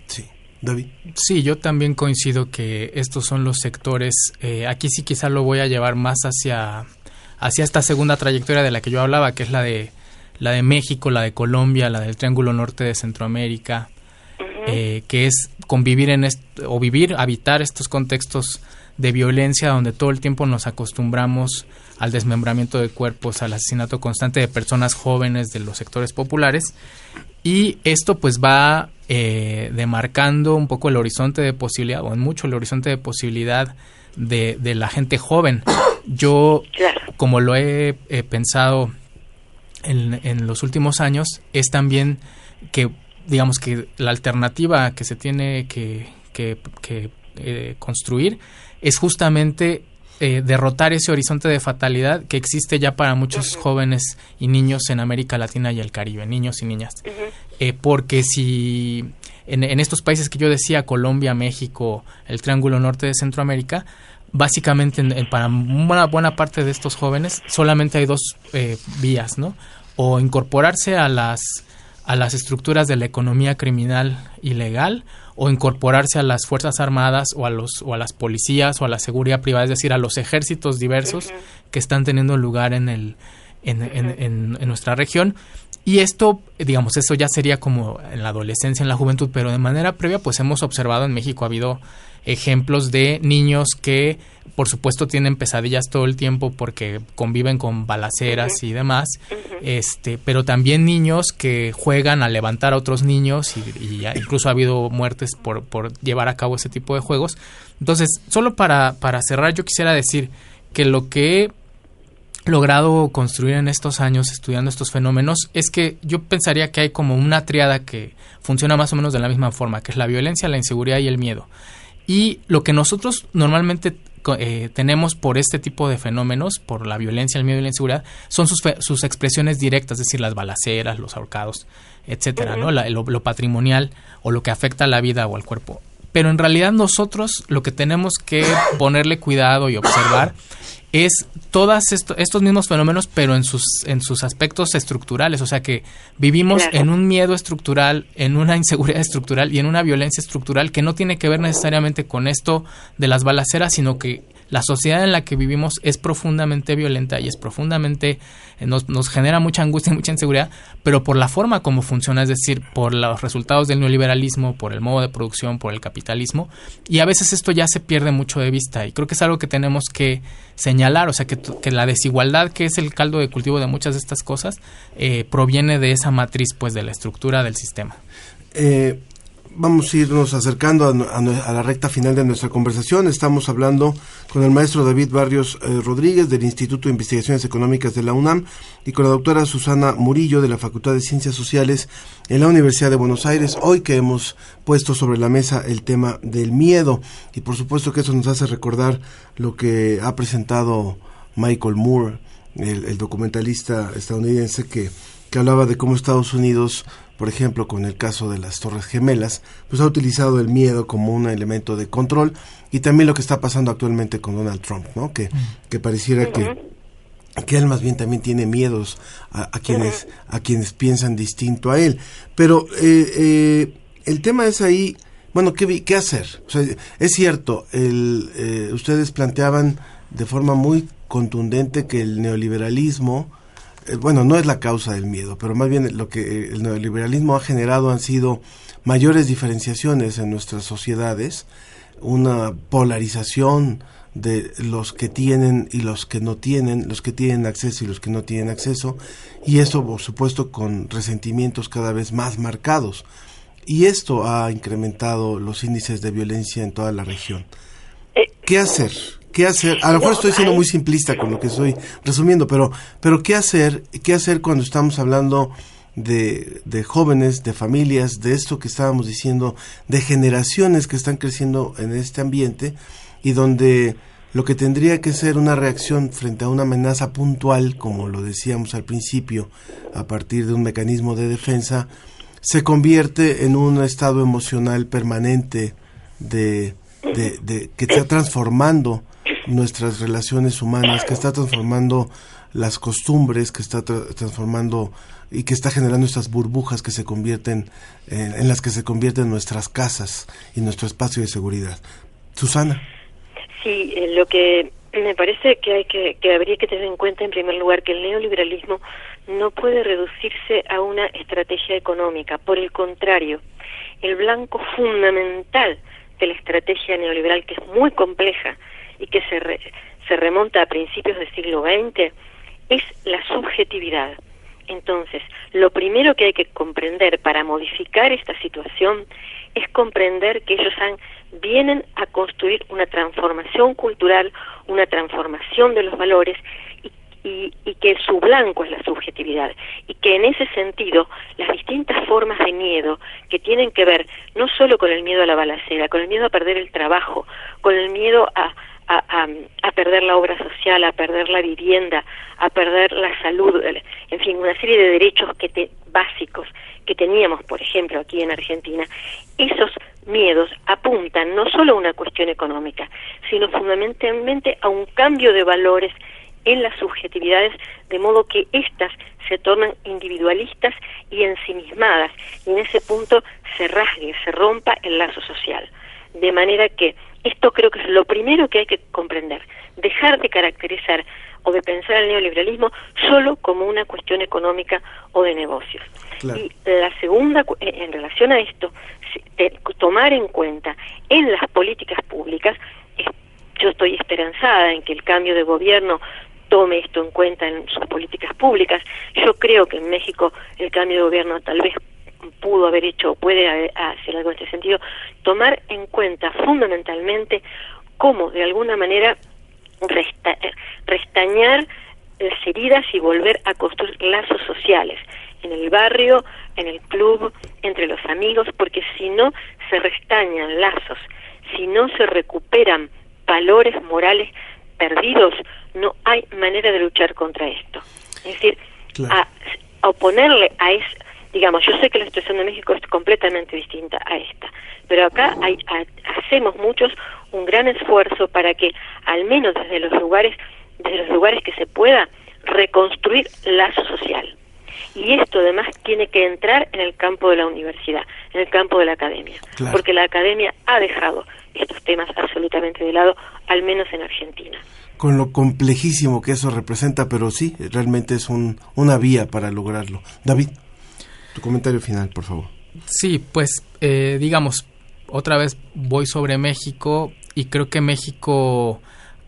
David. Sí, yo también coincido que estos son los sectores. eh, aquí sí quizá lo voy a llevar más hacia, hacia esta segunda trayectoria de la que yo hablaba, que es la de la de México, la de Colombia, la del Triángulo Norte de Centroamérica, eh, que es convivir en o vivir, habitar estos contextos de violencia donde todo el tiempo nos acostumbramos al desmembramiento de cuerpos, al asesinato constante de personas jóvenes de los sectores populares. Y esto pues va eh, demarcando un poco el horizonte de posibilidad, o en mucho el horizonte de posibilidad de, de la gente joven. Yo, como lo he pensado en, en los últimos años, es también que, digamos que la alternativa que se tiene que, que- que, eh, construir es justamente eh, derrotar ese horizonte de fatalidad que existe ya para muchos jóvenes y niños en América Latina y el Caribe, niños y niñas. Eh, porque si en, en estos países que yo decía, Colombia, México, el Triángulo Norte de Centroamérica, básicamente en- en- para una buena parte de estos jóvenes solamente hay dos eh, vías, ¿no? O incorporarse a las a las estructuras de la economía criminal ilegal o incorporarse a las fuerzas armadas o a los o a las policías o a la seguridad privada, es decir, a los ejércitos diversos que están teniendo lugar en el en, en- en- en nuestra región y esto, digamos, eso ya sería como en la adolescencia, en la juventud, pero de manera previa, pues hemos observado en México, ha habido ejemplos de niños que, por supuesto, tienen pesadillas todo el tiempo porque conviven con balaceras y demás, este, pero también niños que juegan a levantar a otros niños y, y ya incluso ha habido muertes por, por llevar a cabo ese tipo de juegos. Entonces, solo para, para cerrar, yo quisiera decir que lo que logrado construir en estos años estudiando estos fenómenos es que yo pensaría que hay como una triada que funciona más o menos de la misma forma, que es la violencia, la inseguridad y el miedo. Y lo que nosotros normalmente eh, tenemos por este tipo de fenómenos, por la violencia, el miedo y la inseguridad, son sus, fe- sus expresiones directas, es decir, las balaceras, los ahorcados, etcétera, ¿no? La- lo, lo patrimonial o lo que afecta a la vida o al cuerpo. Pero en realidad nosotros lo que tenemos que ponerle cuidado y observar es todos estos mismos fenómenos, pero en sus, en sus aspectos estructurales. O sea que vivimos Claro. en un miedo estructural, en una inseguridad estructural y en una violencia estructural que no tiene que ver necesariamente con esto de las balaceras, sino que la sociedad en la que vivimos es profundamente violenta y es profundamente eh, nos, nos genera mucha angustia y mucha inseguridad, pero por la forma como funciona, es decir, por los resultados del neoliberalismo, por el modo de producción, por el capitalismo, y a veces esto ya se pierde mucho de vista y creo que es algo que tenemos que señalar, o sea, que, que la desigualdad que es el caldo de cultivo de muchas de estas cosas eh, proviene de esa matriz, pues, de la estructura del sistema. Eh, vamos a irnos acercando a, la recta final de nuestra conversación. Estamos hablando con el maestro David Barrios eh, Rodríguez del Instituto de Investigaciones Económicas de la UNAM y con la doctora Susana Murillo de la Facultad de Ciencias Sociales en la Universidad de Buenos Aires. Hoy que hemos puesto sobre la mesa el tema del miedo y por supuesto que eso nos hace recordar lo que ha presentado Michael Moore, el, el documentalista estadounidense que, que hablaba de cómo Estados Unidos por ejemplo, con el caso de las Torres Gemelas, pues ha utilizado el miedo como un elemento de control y también lo que está pasando actualmente con Donald Trump, ¿no? Que, que pareciera que que él más bien también tiene miedos a, a quienes a quienes piensan distinto a él. Pero eh, eh, el tema es ahí bueno qué vi- qué hacer o sea, es cierto el, eh, ustedes planteaban de forma muy contundente que el neoliberalismo eh, bueno, no es la causa del miedo, pero más bien lo que eh, el neoliberalismo ha generado han sido mayores diferenciaciones en nuestras sociedades, una polarización de los que tienen y los que no tienen, los que tienen acceso y los que no tienen acceso, y eso por supuesto con resentimientos cada vez más marcados. Y esto ha incrementado los índices de violencia en toda la región. ¿Qué hacer? ¿Qué hacer? A lo mejor estoy siendo muy simplista con lo que estoy resumiendo, pero, pero ¿qué hacer? ¿Qué hacer cuando estamos hablando de, de jóvenes, de familias, de esto que estábamos diciendo, de generaciones que están creciendo en este ambiente y donde lo que tendría que ser una reacción frente a una amenaza puntual, como lo decíamos al principio, a partir de un mecanismo de defensa, se convierte en un estado emocional permanente de, de, de- que está transformando nuestras relaciones humanas, que está transformando las costumbres, que está tra- transformando y que está generando estas burbujas que se convierten en, en las que se convierten nuestras casas y nuestro espacio de seguridad. Susana. Sí, eh, lo que me parece que hay que, que habría que tener en cuenta en primer lugar que el neoliberalismo no puede reducirse a una estrategia económica. Por el contrario, el blanco fundamental de la estrategia neoliberal, que es muy compleja y que se, re- se remonta a principios del siglo XX, es la subjetividad. Entonces, lo primero que hay que comprender para modificar esta situación es comprender que ellos han, vienen a construir una transformación cultural, una transformación de los valores y, y- y que su blanco es la subjetividad y que en ese sentido las distintas formas de miedo que tienen que ver no solo con el miedo a la balacera, con el miedo a perder el trabajo, con el miedo a, a, perder la obra social, a perder la vivienda, a perder la salud, en fin, una serie de derechos que te, básicos que teníamos, por ejemplo, aquí en Argentina, esos miedos apuntan no solo a una cuestión económica, sino fundamentalmente a un cambio de valores en las subjetividades, de modo que éstas se tornan individualistas y ensimismadas, y en ese punto se rasgue, se rompa el lazo social. De manera que esto creo que es lo primero que hay que comprender, dejar de caracterizar o de pensar el neoliberalismo solo como una cuestión económica o de negocios. Claro. Y la segunda, eh, en relación a esto, te- tomar en cuenta en las políticas públicas, yo estoy esperanzada en que el cambio de gobierno tome esto en cuenta en sus políticas públicas. Yo creo que en México el cambio de gobierno tal vez pudo haber hecho o puede hacer algo en este sentido, tomar en cuenta fundamentalmente cómo de alguna manera resta- eh, restañar las heridas y volver a construir lazos sociales en el barrio, en el club, entre los amigos, porque si no se restañan lazos, si no se recuperan valores morales perdidos, no hay manera de luchar contra esto. Es decir, a, a oponerle a es, digamos, yo sé que la situación de México es completamente distinta a esta, pero acá hay, ha- hacemos muchos un gran esfuerzo para que, al menos desde los lugares, desde los lugares que se pueda, reconstruir lazo social. Y esto además tiene que entrar en el campo de la universidad, en el campo de la academia, Claro. porque la academia ha dejado estos temas absolutamente de lado, al menos en Argentina. Con lo complejísimo que eso representa, pero sí, realmente es un, una vía para lograrlo. David, tu comentario final, por favor. Sí, pues eh, digamos, otra vez voy sobre México y creo que México,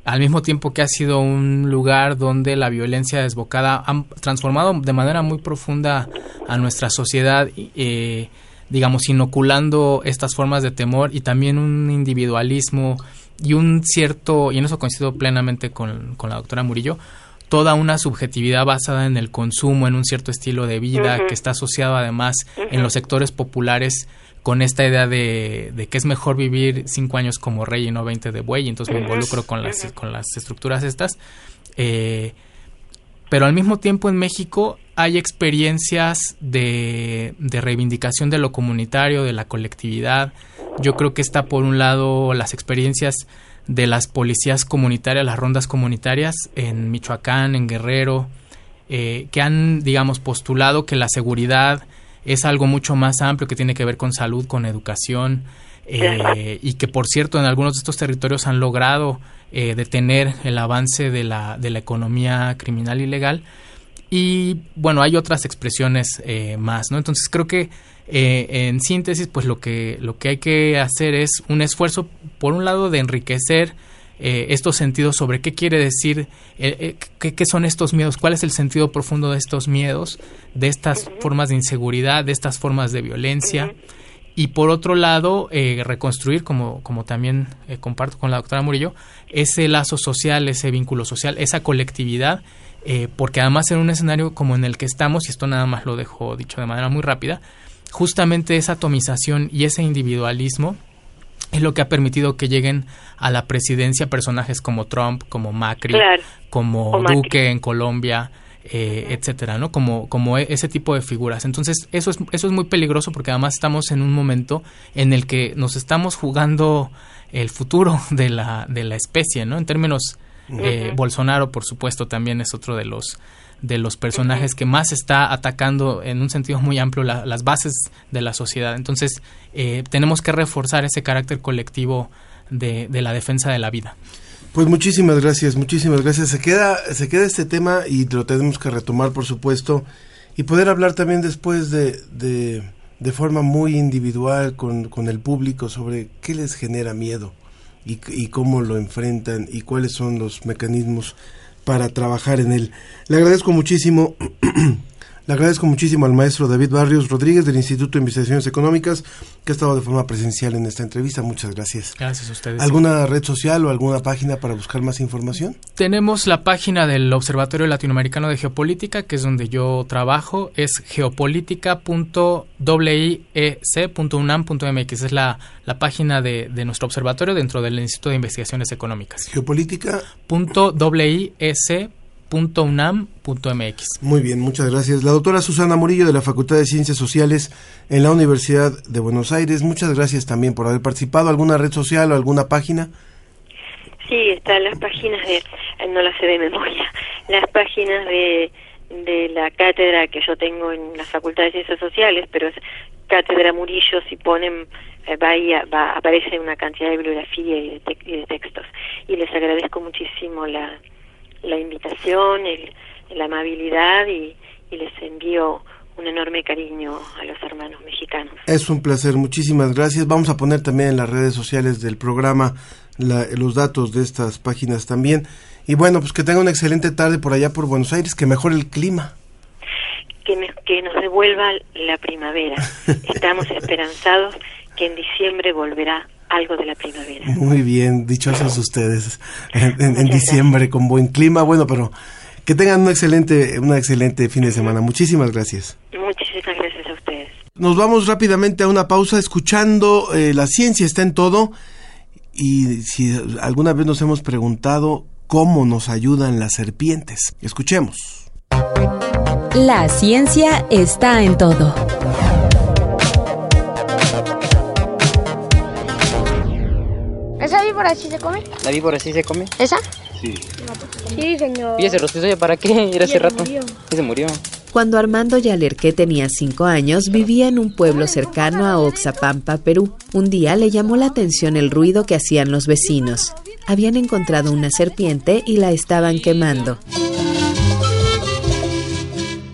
al mismo tiempo que ha sido un lugar donde la violencia desbocada ha transformado de manera muy profunda a nuestra sociedad, eh, digamos, inoculando estas formas de temor y también un individualismo y un cierto, y en eso coincido plenamente con, con la doctora Murillo, toda una subjetividad basada en el consumo, en un cierto estilo de vida que está asociado además en los sectores populares con esta idea de, de que es mejor vivir cinco años como rey y no 20 de buey, y entonces me involucro con las, con las estructuras estas. Eh, pero al mismo tiempo en México hay experiencias de, de reivindicación de lo comunitario, de la colectividad. Yo creo que está por un lado las experiencias de las policías comunitarias, las rondas comunitarias en Michoacán, en Guerrero, eh, que han, digamos, postulado que la seguridad es algo mucho más amplio que tiene que ver con salud, con educación, eh, y que por cierto en algunos de estos territorios han logrado eh, detener el avance de la, de la economía criminal ilegal. Y bueno, hay otras expresiones más, ¿no? Entonces creo que eh, en síntesis, pues lo que, lo que hay que hacer es un esfuerzo, por un lado, de enriquecer eh, estos sentidos sobre qué quiere decir, eh, eh, qué, qué son estos miedos, cuál es el sentido profundo de estos miedos, de estas formas de inseguridad, de estas formas de violencia. y por otro lado reconstruir, como, como también comparto con la doctora Murillo, ese lazo social, ese vínculo social, esa colectividad, eh, porque además en un escenario como en el que estamos, y esto nada más lo dejo dicho de manera muy rápida, justamente esa atomización y ese individualismo es lo que ha permitido que lleguen a la presidencia personajes como Trump, como Macri, Claro. como O Macri. Duque en Colombia, eh, etcétera, ¿no? Como, como e- ese tipo de figuras. Entonces, eso es, eso es muy peligroso porque además estamos en un momento en el que nos estamos jugando el futuro de la, de la especie, ¿no? En términos, eh. Bolsonaro, por supuesto, también es otro de los de los personajes que más está atacando en un sentido muy amplio la- las bases de la sociedad. Entonces, eh, tenemos que reforzar ese carácter colectivo de, de la defensa de la vida. Pues muchísimas gracias, muchísimas gracias. Se queda, se queda este tema y lo tenemos que retomar, por supuesto, y poder hablar también después de, de, de forma muy individual con, con el público sobre qué les genera miedo y, y cómo lo enfrentan y cuáles son los mecanismos para trabajar en él. Le agradezco muchísimo. Le agradezco muchísimo al maestro David Barrios Rodríguez del Instituto de Investigaciones Económicas que ha estado de forma presencial en esta entrevista. Muchas gracias. Gracias a ustedes. ¿Alguna red social o alguna página para buscar más información? Tenemos la página del Observatorio Latinoamericano de Geopolítica, que es donde yo trabajo, es geopolítica.wiec.unam.mx. Es la, la página de, de nuestro observatorio dentro del Instituto de Investigaciones Económicas. Geopolítica. .wiec.unam.mx. Muy bien, muchas gracias. La doctora Susana Murillo de la Facultad de Ciencias Sociales en la Universidad de Buenos Aires, muchas gracias también por haber participado. ¿Alguna red social o alguna página? Sí, están las páginas de, eh, no las sé de memoria, las páginas de, de la cátedra que yo tengo en la Facultad de Ciencias Sociales, pero es Cátedra Murillo, si ponen, eh, va ahí, a- va, aparece una cantidad de bibliografía y de, tec- y de textos. Y les agradezco muchísimo la, la invitación, el, la amabilidad y, y les envío un enorme cariño a los hermanos mexicanos. Es un placer, muchísimas gracias. Vamos a poner también en las redes sociales del programa la- los datos de estas páginas también. Y bueno, pues que tenga una excelente tarde por allá por Buenos Aires, que mejore el clima. que, me- que nos devuelva la primavera. Estamos esperanzados que en diciembre volverá algo de la primavera. Muy bien, dichosos ustedes. En, en- en diciembre con buen clima, bueno, pero que tengan un excelente, un excelente fin de semana. Muchísimas gracias. Muchísimas gracias a ustedes. Nos vamos rápidamente a una pausa escuchando eh, La ciencia está en todo y si alguna vez nos hemos preguntado cómo nos ayudan las serpientes. Escuchemos. La ciencia está en todo. ¿Esa víbora sí se come? ¿La víbora sí se come? ¿Esa? Sí. Sí, señor. ¿Y ese rostizo para qué? Era hace rato. murió. Y se murió. Cuando Armando Yalerqué tenía cinco años, vivía en un pueblo cercano a Oxapampa, Perú. Un día le llamó la atención el ruido que hacían los vecinos. Habían encontrado una serpiente y la estaban quemando.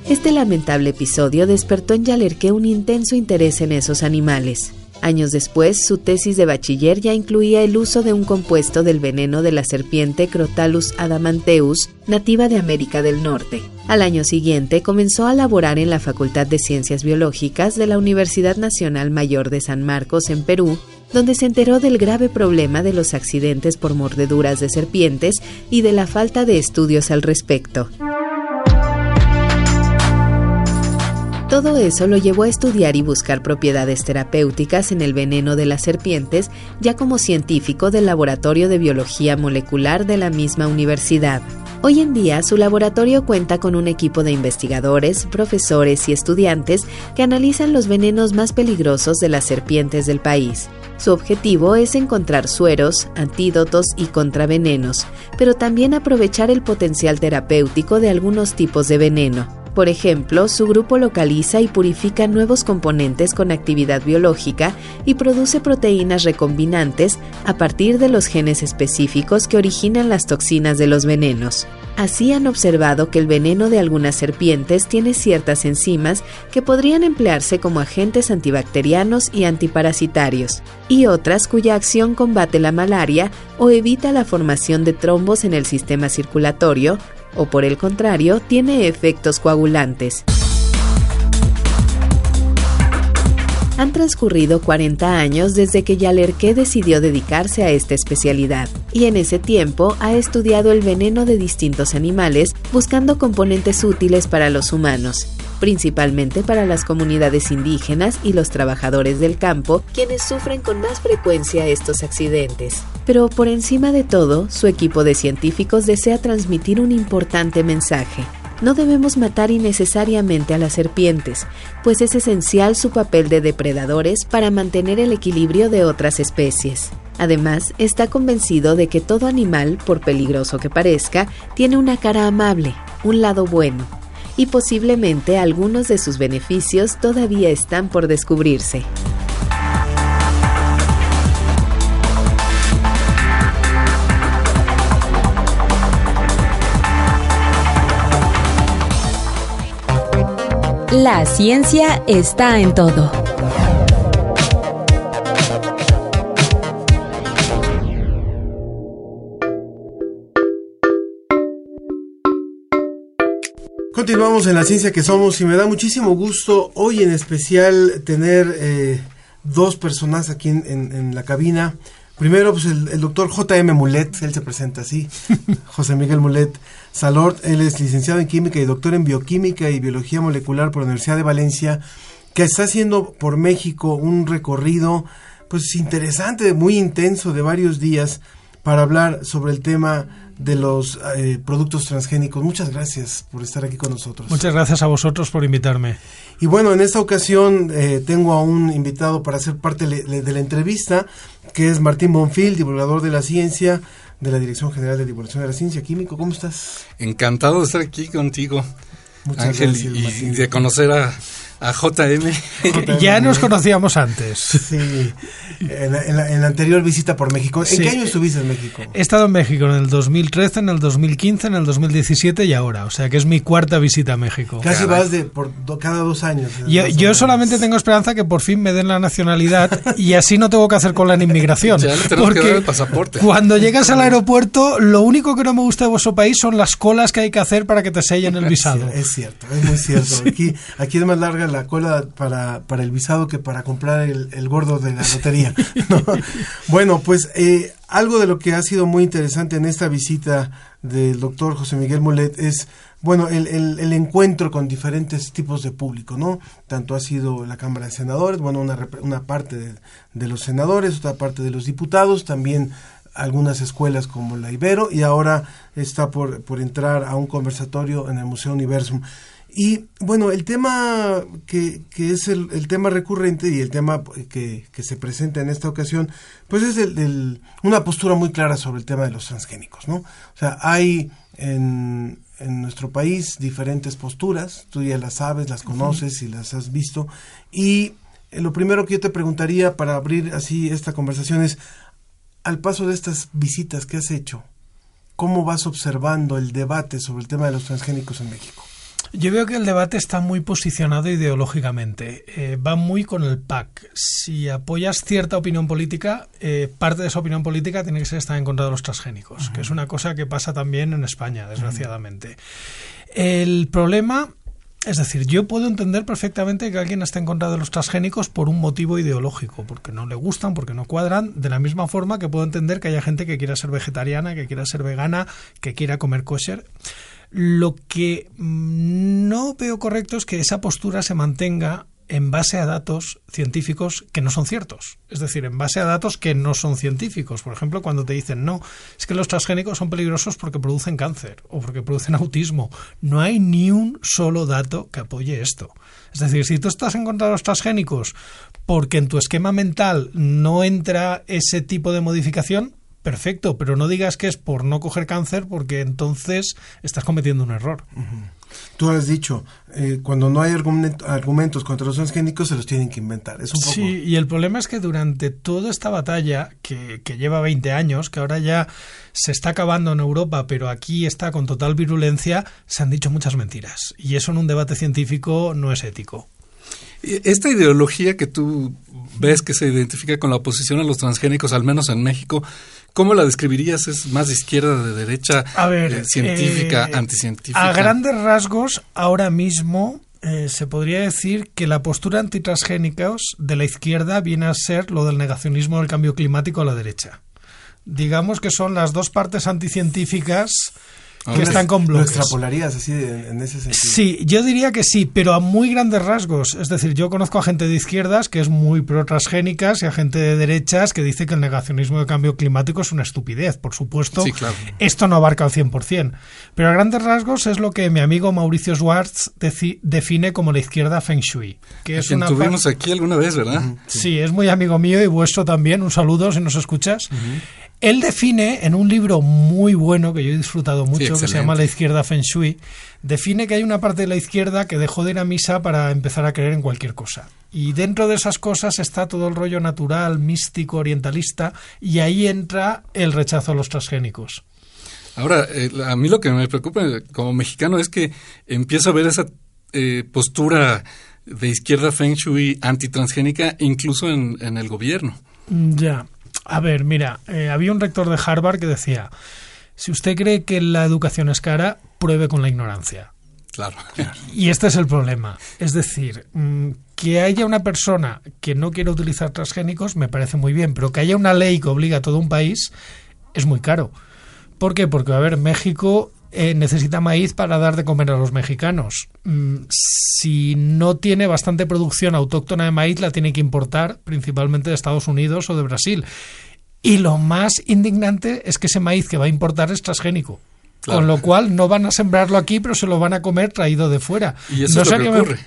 Este lamentable episodio despertó en Yalerqué un intenso interés en esos animales. Años después, su tesis de bachiller ya incluía el uso de un compuesto del veneno de la serpiente Crotalus adamanteus, nativa de América del Norte. Al año siguiente comenzó a laborar en la Facultad de Ciencias Biológicas de la Universidad Nacional Mayor de San Marcos en Perú, donde se enteró del grave problema de los accidentes por mordeduras de serpientes y de la falta de estudios al respecto. Todo eso lo llevó a estudiar y buscar propiedades terapéuticas en el veneno de las serpientes, ya como científico del Laboratorio de Biología Molecular de la misma universidad. Hoy en día su laboratorio cuenta con un equipo de investigadores, profesores y estudiantes que analizan los venenos más peligrosos de las serpientes del país. Su objetivo es encontrar sueros, antídotos y contravenenos, pero también aprovechar el potencial terapéutico de algunos tipos de veneno. Por ejemplo, su grupo localiza y purifica nuevos componentes con actividad biológica y produce proteínas recombinantes a partir de los genes específicos que originan las toxinas de los venenos. Así han observado que el veneno de algunas serpientes tiene ciertas enzimas que podrían emplearse como agentes antibacterianos y antiparasitarios, y otras cuya acción combate la malaria o evita la formación de trombos en el sistema circulatorio, o por el contrario, tiene efectos coagulantes. Han transcurrido 40 años desde que Yalerqué decidió dedicarse a esta especialidad, y en ese tiempo ha estudiado el veneno de distintos animales buscando componentes útiles para los humanos, principalmente para las comunidades indígenas y los trabajadores del campo, quienes sufren con más frecuencia estos accidentes. Pero por encima de todo, su equipo de científicos desea transmitir un importante mensaje. No debemos matar innecesariamente a las serpientes, pues es esencial su papel de depredadores para mantener el equilibrio de otras especies. Además, está convencido de que todo animal, por peligroso que parezca, tiene una cara amable, un lado bueno, y posiblemente algunos de sus beneficios todavía están por descubrirse. La ciencia está en todo. Continuamos en la ciencia que somos y me da muchísimo gusto hoy en especial tener eh, dos personas aquí en, en- en la cabina. Primero, pues el, el doctor J.M. Mulet, él se presenta así, José Miguel Mulet Salort, él es licenciado en química y doctor en bioquímica y biología molecular por la Universidad de Valencia, que está haciendo por México un recorrido pues interesante, muy intenso de varios días para hablar sobre el tema de los eh, productos transgénicos. Muchas gracias por estar aquí con nosotros. Muchas gracias a vosotros por invitarme. Y bueno, en esta ocasión eh, tengo a un invitado para ser parte le- le- de la entrevista, que es Martín Bonfil, divulgador de la ciencia, de la Dirección General de Divulgación de la Ciencia. Químico, ¿cómo estás? Encantado de estar aquí contigo, Muchas Ángel, gracias, y Martín. de conocer a, a JM. Ya nos conocíamos antes. Sí, en la, en la- en la anterior visita por México. ¿En Sí. qué año estuviste en México? He estado en México en el 2013, en el 2015, en el 2017 y ahora. O sea que es mi cuarta visita a México. Casi vas de por do- cada dos años. Yo, Dos yo años. solamente tengo esperanza que por fin me den la nacionalidad y así no tengo que hacer cola en inmigración. Ya le tenemos que dar el pasaporte. cuando llegas al aeropuerto, lo único que no me gusta de vuestro país son las colas que hay que hacer para que te sellen el visado. Es cierto, es muy cierto. Aquí, aquí es más larga la cola para, para el visado que para comprar el, el gordo de la lotería. ¿no? Bueno, pues eh, algo de lo que ha sido muy interesante en esta visita del doctor José Miguel Molet es, bueno, el, el- el encuentro con diferentes tipos de público, ¿no? Tanto ha sido la Cámara de Senadores, bueno, una, una parte de, de los senadores, otra parte de los diputados, también algunas escuelas como la Ibero y ahora está por, por entrar a un conversatorio en el Museo Universum. Y bueno, el tema que, que es el, el tema recurrente y el tema que, que se presenta en esta ocasión, pues es el, el- una postura muy clara sobre el tema de los transgénicos, ¿no? O sea, hay en, en nuestro país diferentes posturas, tú ya las sabes, las conoces y las has visto, y eh, lo primero que yo te preguntaría para abrir así esta conversación es, al paso de estas visitas que has hecho, ¿cómo vas observando el debate sobre el tema de los transgénicos en México? Yo veo que el debate está muy posicionado ideológicamente. Eh, va muy con el PAC. Si apoyas cierta opinión política, eh, parte de esa opinión política tiene que ser estar en contra de los transgénicos, que es una cosa que pasa también en España, desgraciadamente. El problema, es decir, yo puedo entender perfectamente que alguien esté en contra de los transgénicos por un motivo ideológico, porque no le gustan, porque no cuadran, de la misma forma que puedo entender que haya gente que quiera ser vegetariana, que quiera ser vegana, que quiera comer kosher. Lo que no veo correcto es que esa postura se mantenga en base a datos científicos que no son ciertos. Es decir, en base a datos que no son científicos. Por ejemplo, cuando te dicen, no, es que los transgénicos son peligrosos porque producen cáncer o porque producen autismo. No hay ni un solo dato que apoye esto. Es decir, si tú estás en contra de los transgénicos porque en tu esquema mental no entra ese tipo de modificación, perfecto, pero no digas que es por no coger cáncer porque entonces estás cometiendo un error. Tú has dicho, eh, cuando no hay argument- argumentos contra los transgénicos, se los tienen que inventar. Es un poco... Sí, y el problema es que durante toda esta batalla, que, que lleva 20 años, que ahora ya se está acabando en Europa, pero aquí está con total virulencia, se han dicho muchas mentiras. Y eso en un debate científico no es ético. Esta ideología que tú ves que se identifica con la oposición a los transgénicos, al menos en México, ¿cómo la describirías? ¿Es más de izquierda, de derecha, A ver, eh, científica, eh, anticientífica? A grandes rasgos, ahora mismo eh, se podría decir que la postura antitransgénicos de la izquierda viene a ser lo del negacionismo del cambio climático a la derecha. Digamos que son las dos partes anticientíficas que están con ¿Lo bloques. extrapolarías así en, en ese sentido? Sí, yo diría que sí, pero a muy grandes rasgos. Es decir, yo conozco a gente de izquierdas que es muy pro transgénicas y a gente de derechas que dice que el negacionismo del cambio climático es una estupidez. Por supuesto, Sí, claro. esto no abarca al 100%. Pero a grandes rasgos es lo que mi amigo Mauricio Schwartz define como la izquierda Feng Shui. Que es una tuvimos aquí alguna vez, ¿verdad? Sí, es muy amigo mío y vuestro también. Un saludo si nos escuchas. Él define en un libro muy bueno que yo he disfrutado mucho, que se llama La izquierda Feng Shui, define que hay una parte de la izquierda que dejó de ir a misa para empezar a creer en cualquier cosa. Y dentro de esas cosas está todo el rollo natural, místico, orientalista, y ahí entra el rechazo a los transgénicos. Ahora, eh, a mí lo que me preocupa como mexicano es que empiezo a ver esa eh, postura de izquierda feng shui antitransgénica incluso en, en el gobierno. Ya. A ver, mira, eh, había un rector de Harvard que decía, si usted cree que la educación es cara, pruebe con la ignorancia. Claro. Y este es el problema. Es decir, mm, que haya una persona que no quiere utilizar transgénicos me parece muy bien, pero que haya una ley que obliga a todo un país es muy caro. ¿Por qué? Porque, a ver, México eh, necesita maíz para dar de comer a los mexicanos. Mm, si no tiene bastante producción autóctona de maíz, la tiene que importar principalmente de Estados Unidos o de Brasil. Y lo más indignante es que ese maíz que va a importar es transgénico. Claro. Con lo cual no van a sembrarlo aquí, pero se lo van a comer traído de fuera. Y eso No es lo que me- ocurre.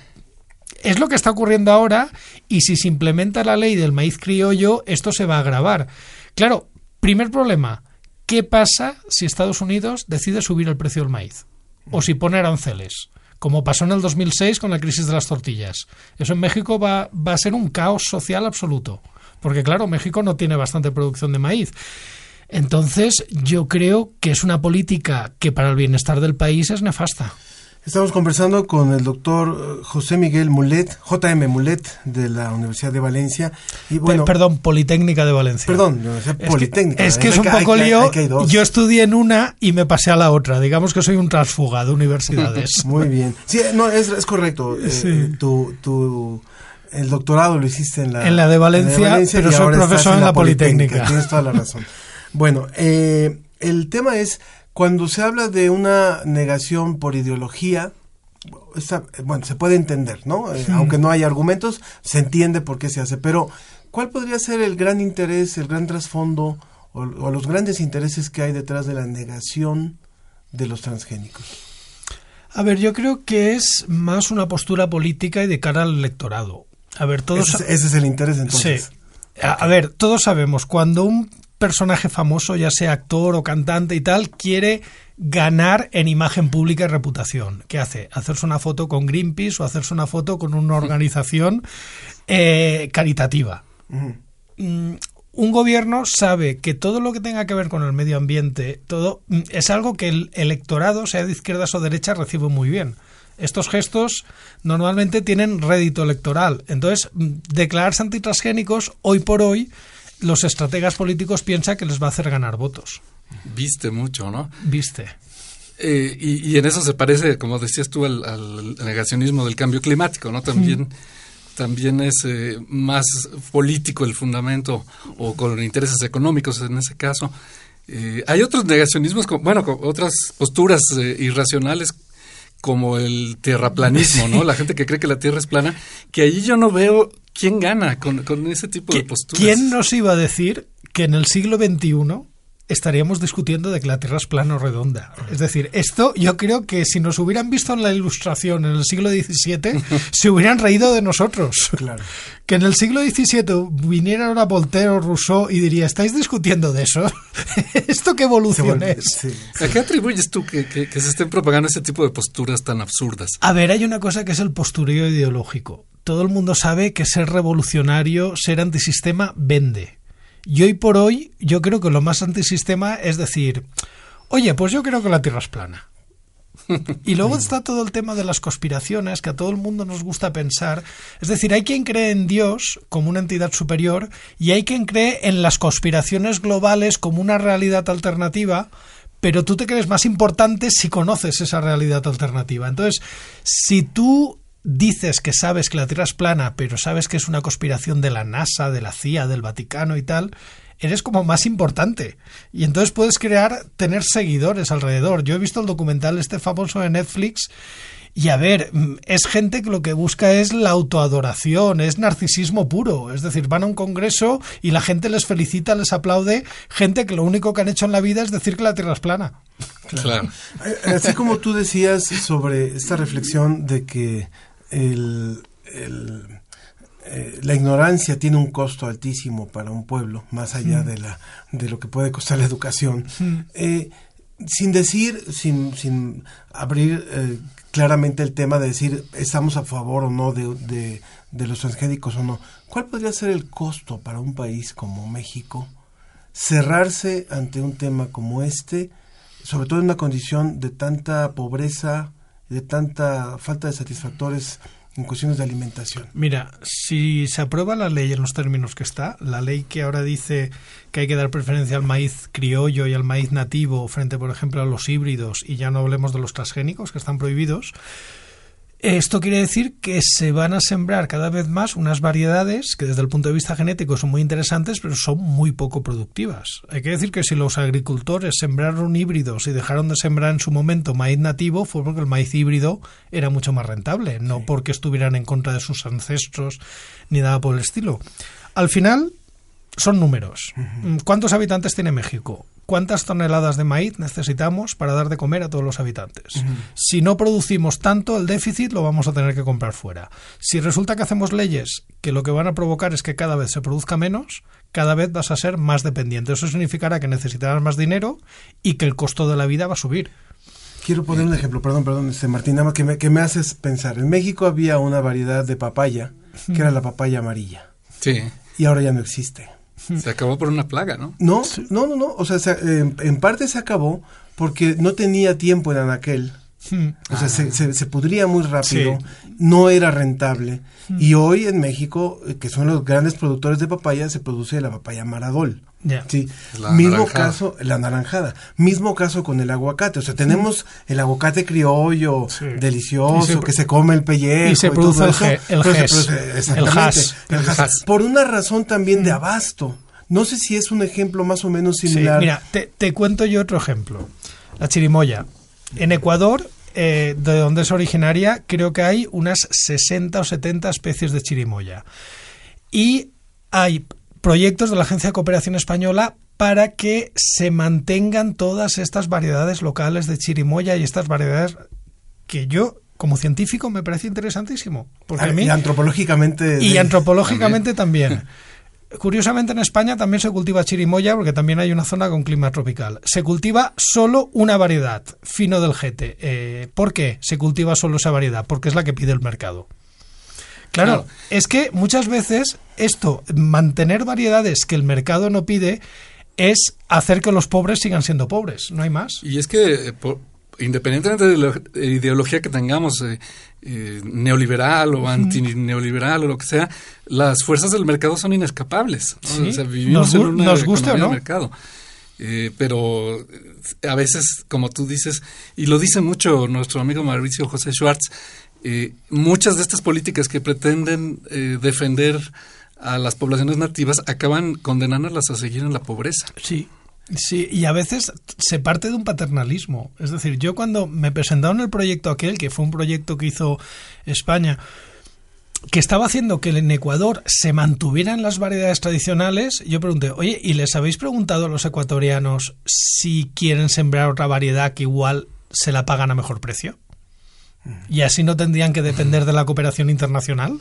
es lo que está ocurriendo ahora y si se implementa la ley del maíz criollo, esto se va a agravar. Claro, primer problema, ¿qué pasa si Estados Unidos decide subir el precio del maíz? O si pone aranceles, como pasó en el 2006 con la crisis de las tortillas. Eso en México va, va a ser un caos social absoluto, porque claro, México no tiene bastante producción de maíz. Entonces, yo creo que es una política que para el bienestar del país es nefasta. Estamos conversando con el doctor eh, José Miguel Mulet, JM Mulet, de la Universidad de Valencia. Y bueno, Pe- perdón, Politécnica de Valencia. Perdón, Universidad Es que- Politécnica. Es que, Hay es un que- hay poco que- lío. hay que hay. Yo estudié en una y me pasé a la otra. Digamos que soy un transfuga de universidades. Muy bien. Sí, no, es, es correcto. Eh, Sí. tu, tu, el doctorado lo hiciste en la, En la de Valencia, pero y soy ahora estás profesor en la Politécnica. Tienes toda la razón. Bueno, eh, el tema es, cuando se habla de una negación por ideología, esta- bueno, se puede entender, ¿no? Eh. Aunque no hay argumentos, se entiende por qué se hace. Pero, ¿cuál podría ser el gran interés, el gran trasfondo o, o los grandes intereses que hay detrás de la negación de los transgénicos? A ver, yo creo que es más una postura política y de cara al electorado. A ver, todos. Ese, es- ese es el interés entonces. Sí. A, a ver, todos sabemos, cuando un personaje famoso, ya sea actor o cantante y tal, quiere ganar en imagen pública y reputación. ¿Qué hace? Hacerse una foto con Greenpeace o hacerse una foto con una organización eh, caritativa. Ujú. Mm, un gobierno sabe que todo lo que tenga que ver con el medio ambiente, todo mm, es algo que el electorado, sea de izquierdas o derechas, recibe muy bien. Estos gestos normalmente tienen rédito electoral. Entonces, mm, declararse antitransgénicos, hoy por hoy, los estrategas políticos piensan que les va a hacer ganar votos. Viste mucho, ¿no? ¿Viste? Eh, y, y en eso se parece, como decías tú, al, al negacionismo del cambio climático, ¿no? También, también es eh, más político el fundamento o con intereses económicos en ese caso. Eh, hay otros negacionismos, bueno, otras posturas irracionales como el terraplanismo, ¿no? La gente que cree que la Tierra es plana, que allí yo no veo quién gana con, con ese tipo de posturas. ¿Quién nos iba a decir que en el siglo XXI estaríamos discutiendo de que la Tierra es plana o redonda? Es decir, esto yo creo que si nos hubieran visto en la Ilustración en el siglo XVII, se hubieran reído de nosotros. Claro. Que en el siglo XVII viniera ahora Voltaire o Rousseau y diría, ¿estáis discutiendo de eso? ¿Esto qué evolución es? ¿A qué atribuyes tú que, que- que se estén propagando ese tipo de posturas tan absurdas? A ver, hay una cosa que es el postureo ideológico. Todo el mundo sabe que ser revolucionario, ser antisistema, vende. Y hoy por hoy, yo creo que lo más antisistema es decir, oye, pues yo creo que la Tierra es plana. Y luego está todo el tema de las conspiraciones, que a todo el mundo nos gusta pensar. Es decir, hay quien cree en Dios como una entidad superior y hay quien cree en las conspiraciones globales como una realidad alternativa, pero tú te crees más importante si conoces esa realidad alternativa. Entonces, si tú dices que sabes que la Tierra es plana, pero sabes que es una conspiración de la NASA, de la CIA, del Vaticano y tal, eres como más importante. Y entonces puedes crear, tener seguidores alrededor. Yo he visto el documental este famoso de Netflix y a ver, mm, es gente que lo que busca es la autoadoración, es narcisismo puro. Es decir, van a un congreso y la gente les felicita, les aplaude, gente que lo único que han hecho en la vida es decir que la Tierra es plana. Claro. Así como tú decías sobre esta reflexión de que el, el, eh, la ignorancia tiene un costo altísimo para un pueblo, más allá de, la, de lo que puede costar la educación. Eh, sin decir, sin, sin abrir eh, claramente el tema de decir estamos a favor o no de, de, de los transgénicos o no, ¿cuál podría ser el costo para un país como México cerrarse ante un tema como este, sobre todo en una condición de tanta pobreza, de tanta falta de satisfactores en cuestiones de alimentación? Mira, si se aprueba la ley en los términos que está, la ley que ahora dice que hay que dar preferencia al maíz criollo y al maíz nativo frente, por ejemplo, a los híbridos, y ya no hablemos de los transgénicos que están prohibidos, esto quiere decir que se van a sembrar cada vez más unas variedades que desde el punto de vista genético son muy interesantes, pero son muy poco productivas. Hay que decir que si los agricultores sembraron híbridos y dejaron de sembrar en su momento maíz nativo, fue porque el maíz híbrido era mucho más rentable, no porque estuvieran en contra de sus ancestros ni nada por el estilo. Al final, son números. ¿Cuántos habitantes tiene México? ¿Cuántas toneladas de maíz necesitamos para dar de comer a todos los habitantes? Si no producimos tanto, el déficit lo vamos a tener que comprar fuera. Si resulta que hacemos leyes que lo que van a provocar es que cada vez se produzca menos, cada vez vas a ser más dependiente. Eso significará que necesitarás más dinero y que el costo de la vida va a subir. Quiero poner un ejemplo, perdón, perdón, este Martín, nada más que me, que me haces pensar. En México había una variedad de papaya, que era la papaya amarilla, Sí. y ahora ya no existe. Se acabó por una plaga, ¿no? No, no, no, no. O sea, se- eh, en parte se acabó porque no tenía tiempo en anaquel. O sea, se, se, se pudría muy rápido, no era rentable. Y hoy en México, eh, que son los grandes productores de papaya, se produce la papaya maradol. Sí, La mismo naranjada. caso, la naranjada. Mismo caso con el aguacate. O sea, tenemos el aguacate criollo, delicioso, se- que se come el pellejo. y se produce el eso, el pero se ges, produce- el exactamente, has, el el has. has. Por una razón también de abasto. No sé si es un ejemplo más o menos Sí, similar. mira, te, te cuento yo otro ejemplo. La chirimoya. En Ecuador, eh, de donde es originaria, creo que hay unas 60 o 70 especies de chirimoya. Y hay proyectos de la Agencia de Cooperación Española para que se mantengan todas estas variedades locales de chirimoya y estas variedades que yo, como científico, me parece interesantísimo. Porque a mí, y antropológicamente. y de- antropológicamente también. Curiosamente en España también se cultiva chirimoya porque también hay una zona con clima tropical. Se cultiva solo una variedad, fino del jete. Eh, ¿Por qué se cultiva solo esa variedad? Porque es la que pide el mercado. Claro, Claro. es que muchas veces esto, mantener variedades que el mercado no pide, es hacer que los pobres sigan siendo pobres, no hay más. Y es que, eh, por- independientemente de la ideología que tengamos, eh, eh, neoliberal o antineoliberal o lo que sea, las fuerzas del mercado son inescapables. ¿no? Sí, O sea, vivimos nos en una nos economía no. de mercado. Eh, pero a veces, como tú dices, y lo dice mucho nuestro amigo Mauricio José Schwartz, muchas de estas políticas que pretenden defender a las poblaciones nativas acaban condenándolas a seguir en la pobreza. Sí. Sí, y a veces se parte de un paternalismo. Es decir, yo cuando me presentaron el proyecto aquel, que fue un proyecto que hizo España, que estaba haciendo que en Ecuador se mantuvieran las variedades tradicionales, yo pregunté, oye, ¿y les habéis preguntado a los ecuatorianos si quieren sembrar otra variedad que igual se la pagan a mejor precio? ¿Y así no tendrían que depender de la cooperación internacional?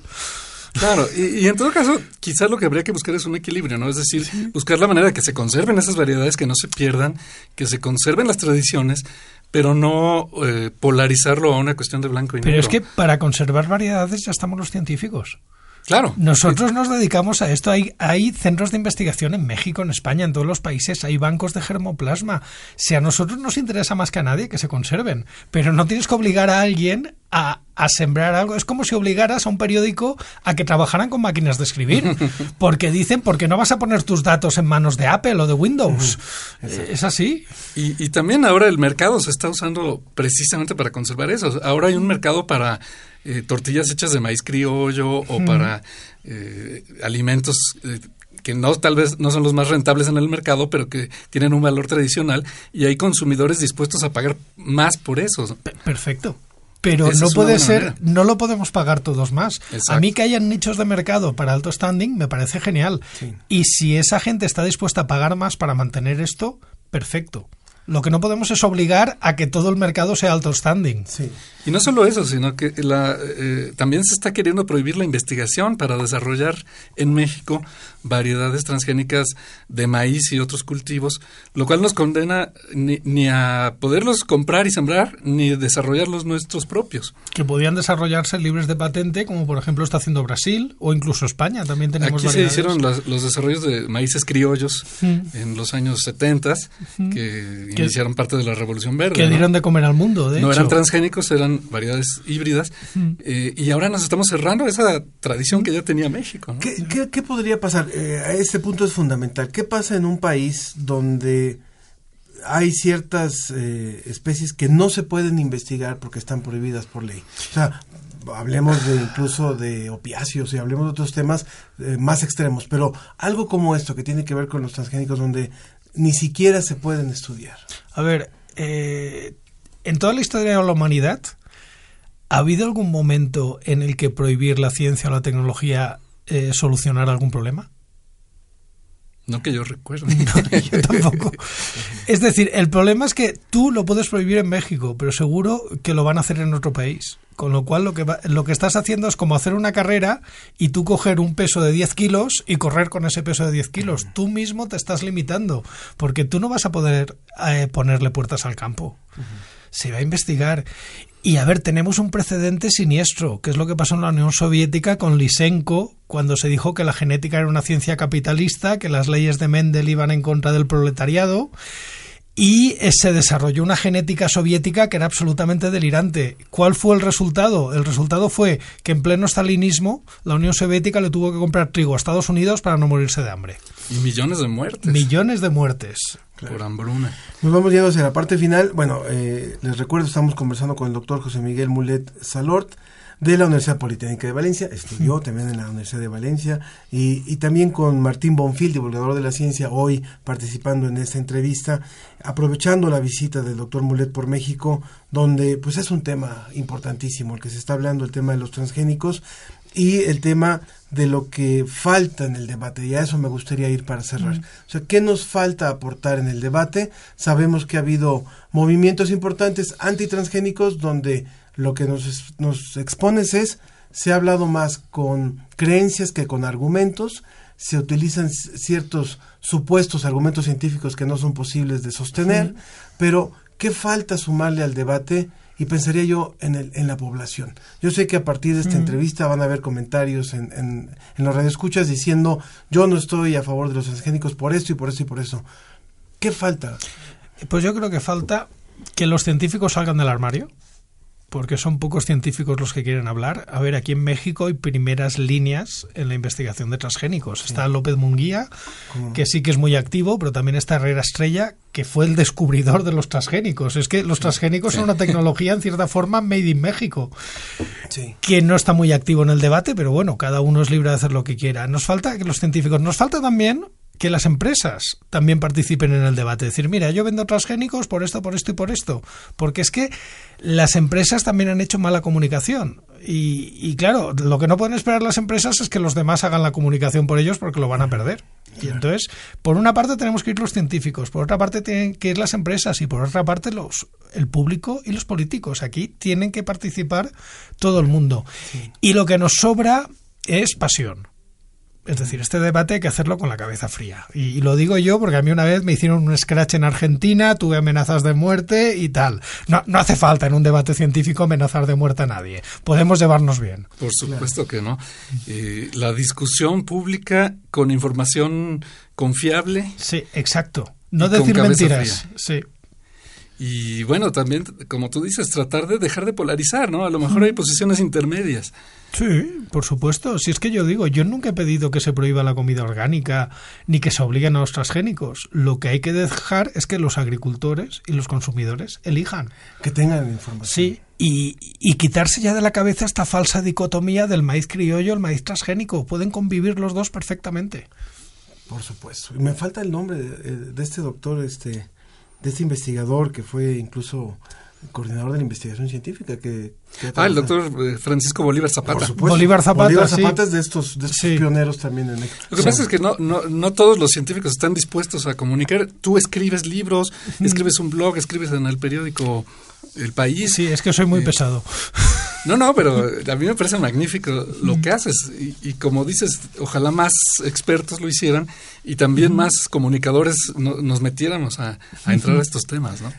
Claro, y, y en todo caso, quizás lo que habría que buscar es un equilibrio, ¿no? Es decir, buscar la manera de que se conserven esas variedades, que no se pierdan, que se conserven las tradiciones, pero no eh, polarizarlo a una cuestión de blanco y Pero negro. es que para conservar variedades ya estamos los científicos. Claro. Nosotros nos dedicamos a esto. Hay, hay centros de investigación en México, en España, en todos los países. Hay bancos de germoplasma. Si a nosotros nos interesa más que a nadie que se conserven. Pero no tienes que obligar a alguien a, a sembrar algo. Es como si obligaras a un periódico a que trabajaran con máquinas de escribir. Porque dicen, porque no vas a poner tus datos en manos de Apple o de Windows. Es así. Y, y también ahora el mercado se está usando precisamente para conservar eso. Ahora hay un mercado para eh, tortillas hechas de maíz criollo o para eh, alimentos eh, que no tal vez no son los más rentables en el mercado, pero que tienen un valor tradicional y hay consumidores dispuestos a pagar más por eso. Perfecto. Pero Esa no puede ser, manera. no lo podemos pagar todos más. A mí que hayan nichos de mercado para alto standing me parece genial. Y si esa gente está dispuesta a pagar más para mantener esto, perfecto. Lo que no podemos es obligar a que todo el mercado sea alto standing. Y no solo eso, sino que la, eh, también se está queriendo prohibir la investigación para desarrollar en México variedades transgénicas de maíz y otros cultivos, lo cual nos condena ni, ni a poderlos comprar y sembrar, ni desarrollar los nuestros propios. Que podían desarrollarse libres de patente, como por ejemplo está haciendo Brasil o incluso España. También tenemos Aquí se variedades. hicieron las- los desarrollos de maíces criollos Mm. en los años 70 Mm. que Que- iniciaron parte de la Revolución Verde. que ¿no? dieron de comer al mundo, de no hecho. eran transgénicos, eran variedades híbridas. Mm. eh, y ahora nos estamos cerrando esa tradición que ya tenía México. ¿no? ¿Qué, qué- qué podría pasar? Eh, a este punto es fundamental. ¿Qué pasa en un país donde hay ciertas eh, especies que no se pueden investigar porque están prohibidas por ley? O sea, hablemos de incluso de opiáceos y hablemos de otros temas eh, más extremos, pero algo como esto que tiene que ver con los transgénicos donde ni siquiera se pueden estudiar. A ver, eh, en toda la historia de la humanidad, ¿ha habido algún momento en el que prohibir la ciencia o la tecnología eh, solucionara algún problema? No que yo recuerde. Yo tampoco. Es decir, el problema es que tú lo puedes prohibir en México, pero seguro que lo van a hacer en otro país. Con lo cual, lo que, va- lo que estás haciendo es como hacer una carrera y tú coger un peso de 10 kilos y correr con ese peso de 10 kilos. Tú mismo te estás limitando, porque tú no vas a poder eh, ponerle puertas al campo. Se va a investigar. Y a ver, tenemos un precedente siniestro, que es lo que pasó en la Unión Soviética con Lysenko, cuando se dijo que la genética era una ciencia capitalista, que las leyes de Mendel iban en contra del proletariado, y eh, se desarrolló una genética soviética que era absolutamente delirante. ¿Cuál fue el resultado? El resultado fue que en pleno stalinismo la Unión Soviética le tuvo que comprar trigo a Estados Unidos para no morirse de hambre. Y millones de muertes Millones de muertes. por hambruna. Nos vamos yendo hacia la parte final. Bueno, eh, les recuerdo, estamos conversando con el doctor José Miguel Mulet Salort de la Universidad Politécnica de Valencia, estudió también en la Universidad de Valencia, y, y también con Martín Bonfil, divulgador de la ciencia, hoy participando en esta entrevista, aprovechando la visita del doctor Mulet por México, donde pues es un tema importantísimo, el que se está hablando, el tema de los transgénicos, y el tema de lo que falta en el debate. Y a eso me gustaría ir para cerrar. O sea, ¿qué nos falta aportar en el debate? Sabemos que ha habido movimientos importantes antitransgénicos donde lo que nos, nos expones es, se ha hablado más con creencias que con argumentos, se utilizan ciertos supuestos argumentos científicos que no son posibles de sostener, pero ¿qué falta sumarle al debate? Y pensaría yo en, el, en la población. Yo sé que a partir de esta Mm. entrevista van a haber comentarios en, en, en los radioescuchas diciendo yo no estoy a favor de los transgénicos por esto y por esto y por eso. ¿Qué falta? Pues yo creo que falta que los científicos salgan del armario, porque son pocos científicos los que quieren hablar. A ver, aquí en México hay primeras líneas en la investigación de transgénicos. Está López Munguía, que sí que es muy activo, pero también está Herrera Estrella, que fue el descubridor de los transgénicos. Es que los transgénicos son una tecnología, en cierta forma, made in México Sí. que no está muy activo en el debate, pero bueno, cada uno es libre de hacer lo que quiera. Nos falta que los científicos, nos falta también que las empresas también participen en el debate. Decir, mira, yo vendo transgénicos por esto, por esto y por esto. Porque es que las empresas también han hecho mala comunicación. Y, y claro, lo que no pueden esperar las empresas es que los demás hagan la comunicación por ellos porque lo van a perder. Y entonces, por una parte tenemos que ir los científicos, por otra parte tienen que ir las empresas y por otra parte los el público y los políticos. Aquí tienen que participar todo el mundo. Y lo que nos sobra es pasión. Es decir, este debate hay que hacerlo con la cabeza fría. Y, y lo digo yo porque a mí una vez me hicieron un scratch en Argentina, tuve amenazas de muerte y tal. No, no hace falta en un debate científico amenazar de muerte a nadie. Podemos llevarnos bien. Por supuesto que no. Eh, la discusión pública con información confiable. Sí, exacto. No decir mentiras. fría. Sí. Y bueno, también, como tú dices, tratar de dejar de polarizar, ¿no? A lo mejor hay posiciones intermedias. Sí, por supuesto. Si es que yo digo, yo nunca he pedido que se prohíba la comida orgánica ni que se obliguen a los transgénicos. Lo que hay que dejar es que los agricultores y los consumidores elijan. Que tengan información. Sí, y, y quitarse ya de la cabeza esta falsa dicotomía del maíz criollo el maíz transgénico. Pueden convivir los dos perfectamente. Por supuesto. Y me falta el nombre de, de este doctor, este, de este investigador que fue incluso coordinador de la investigación científica que, que ah el doctor eh, Francisco Bolívar Zapata. Por supuesto. Bolívar Zapata, Bolívar Zapata sí. es de estos, de estos sí. pioneros también en México. Lo que pasa es que no, no, no todos los científicos están dispuestos a comunicar. Tú escribes libros escribes un blog escribes en el periódico El País. Sí es que soy muy eh, pesado no, no, pero a mí me parece magnífico lo que haces. Y, y, como dices, ojalá más expertos lo hicieran y también más comunicadores no, nos metiéramos a, a entrar a estos temas, ¿no?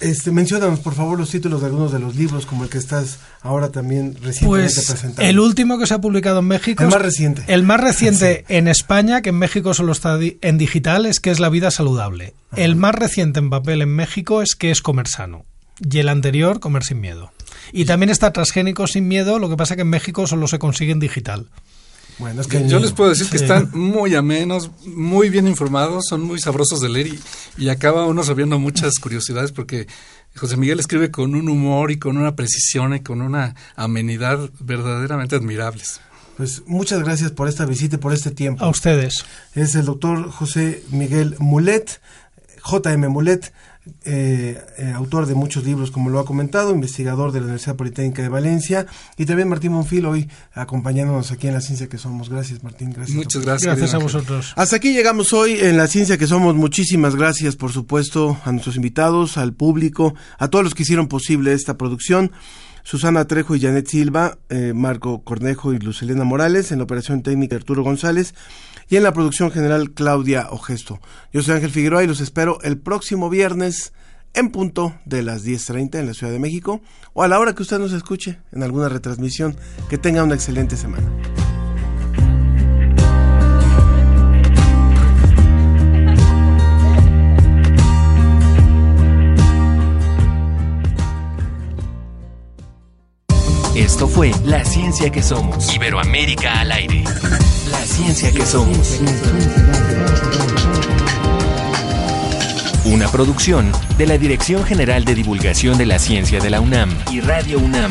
Este, menciónanos, por favor, los títulos de algunos de los libros, como el que estás ahora también recientemente pues, presentando. El último que se ha publicado en México. El más reciente. El más reciente sí. en España, que en México solo está en digital, es que es La vida saludable. Ajá. El más reciente en papel en México es que es comer sano. Y el anterior, comer sin miedo. Y también está transgénico sin miedo, lo que pasa que en México solo se consigue en digital. Bueno, es que yo les puedo decir sí. que están muy amenos, muy bien informados, son muy sabrosos de leer y, y, acaba uno sabiendo muchas curiosidades porque José Miguel escribe con un humor y con una precisión y con una amenidad verdaderamente admirables. Pues muchas gracias por esta visita y por este tiempo. A ustedes. Es el doctor José Miguel Mulet, JM Mulet, eh, eh, autor de muchos libros, como lo ha comentado, investigador de la Universidad Politécnica de Valencia, y también Martín Monfil, hoy acompañándonos aquí en La Ciencia que Somos. Gracias, Martín. Gracias. Muchas gracias. Gracias a vosotros. Hasta aquí llegamos hoy en La Ciencia que Somos. Muchísimas gracias, por supuesto, a nuestros invitados, al público, a todos los que hicieron posible esta producción. Susana Trejo y Janet Silva, eh, Marco Cornejo y Lucelena Morales, en la operación técnica Arturo González y en la producción general Claudia Ogesto. Yo soy Ángel Figueroa y los espero el próximo viernes en punto de las 10.30 en la Ciudad de México o a la hora que usted nos escuche en alguna retransmisión. Que tenga una excelente semana. Esto fue La Ciencia que Somos. Iberoamérica al aire. La ciencia que somos. Una producción de la Dirección General de Divulgación de la Ciencia de la UNAM y Radio UNAM.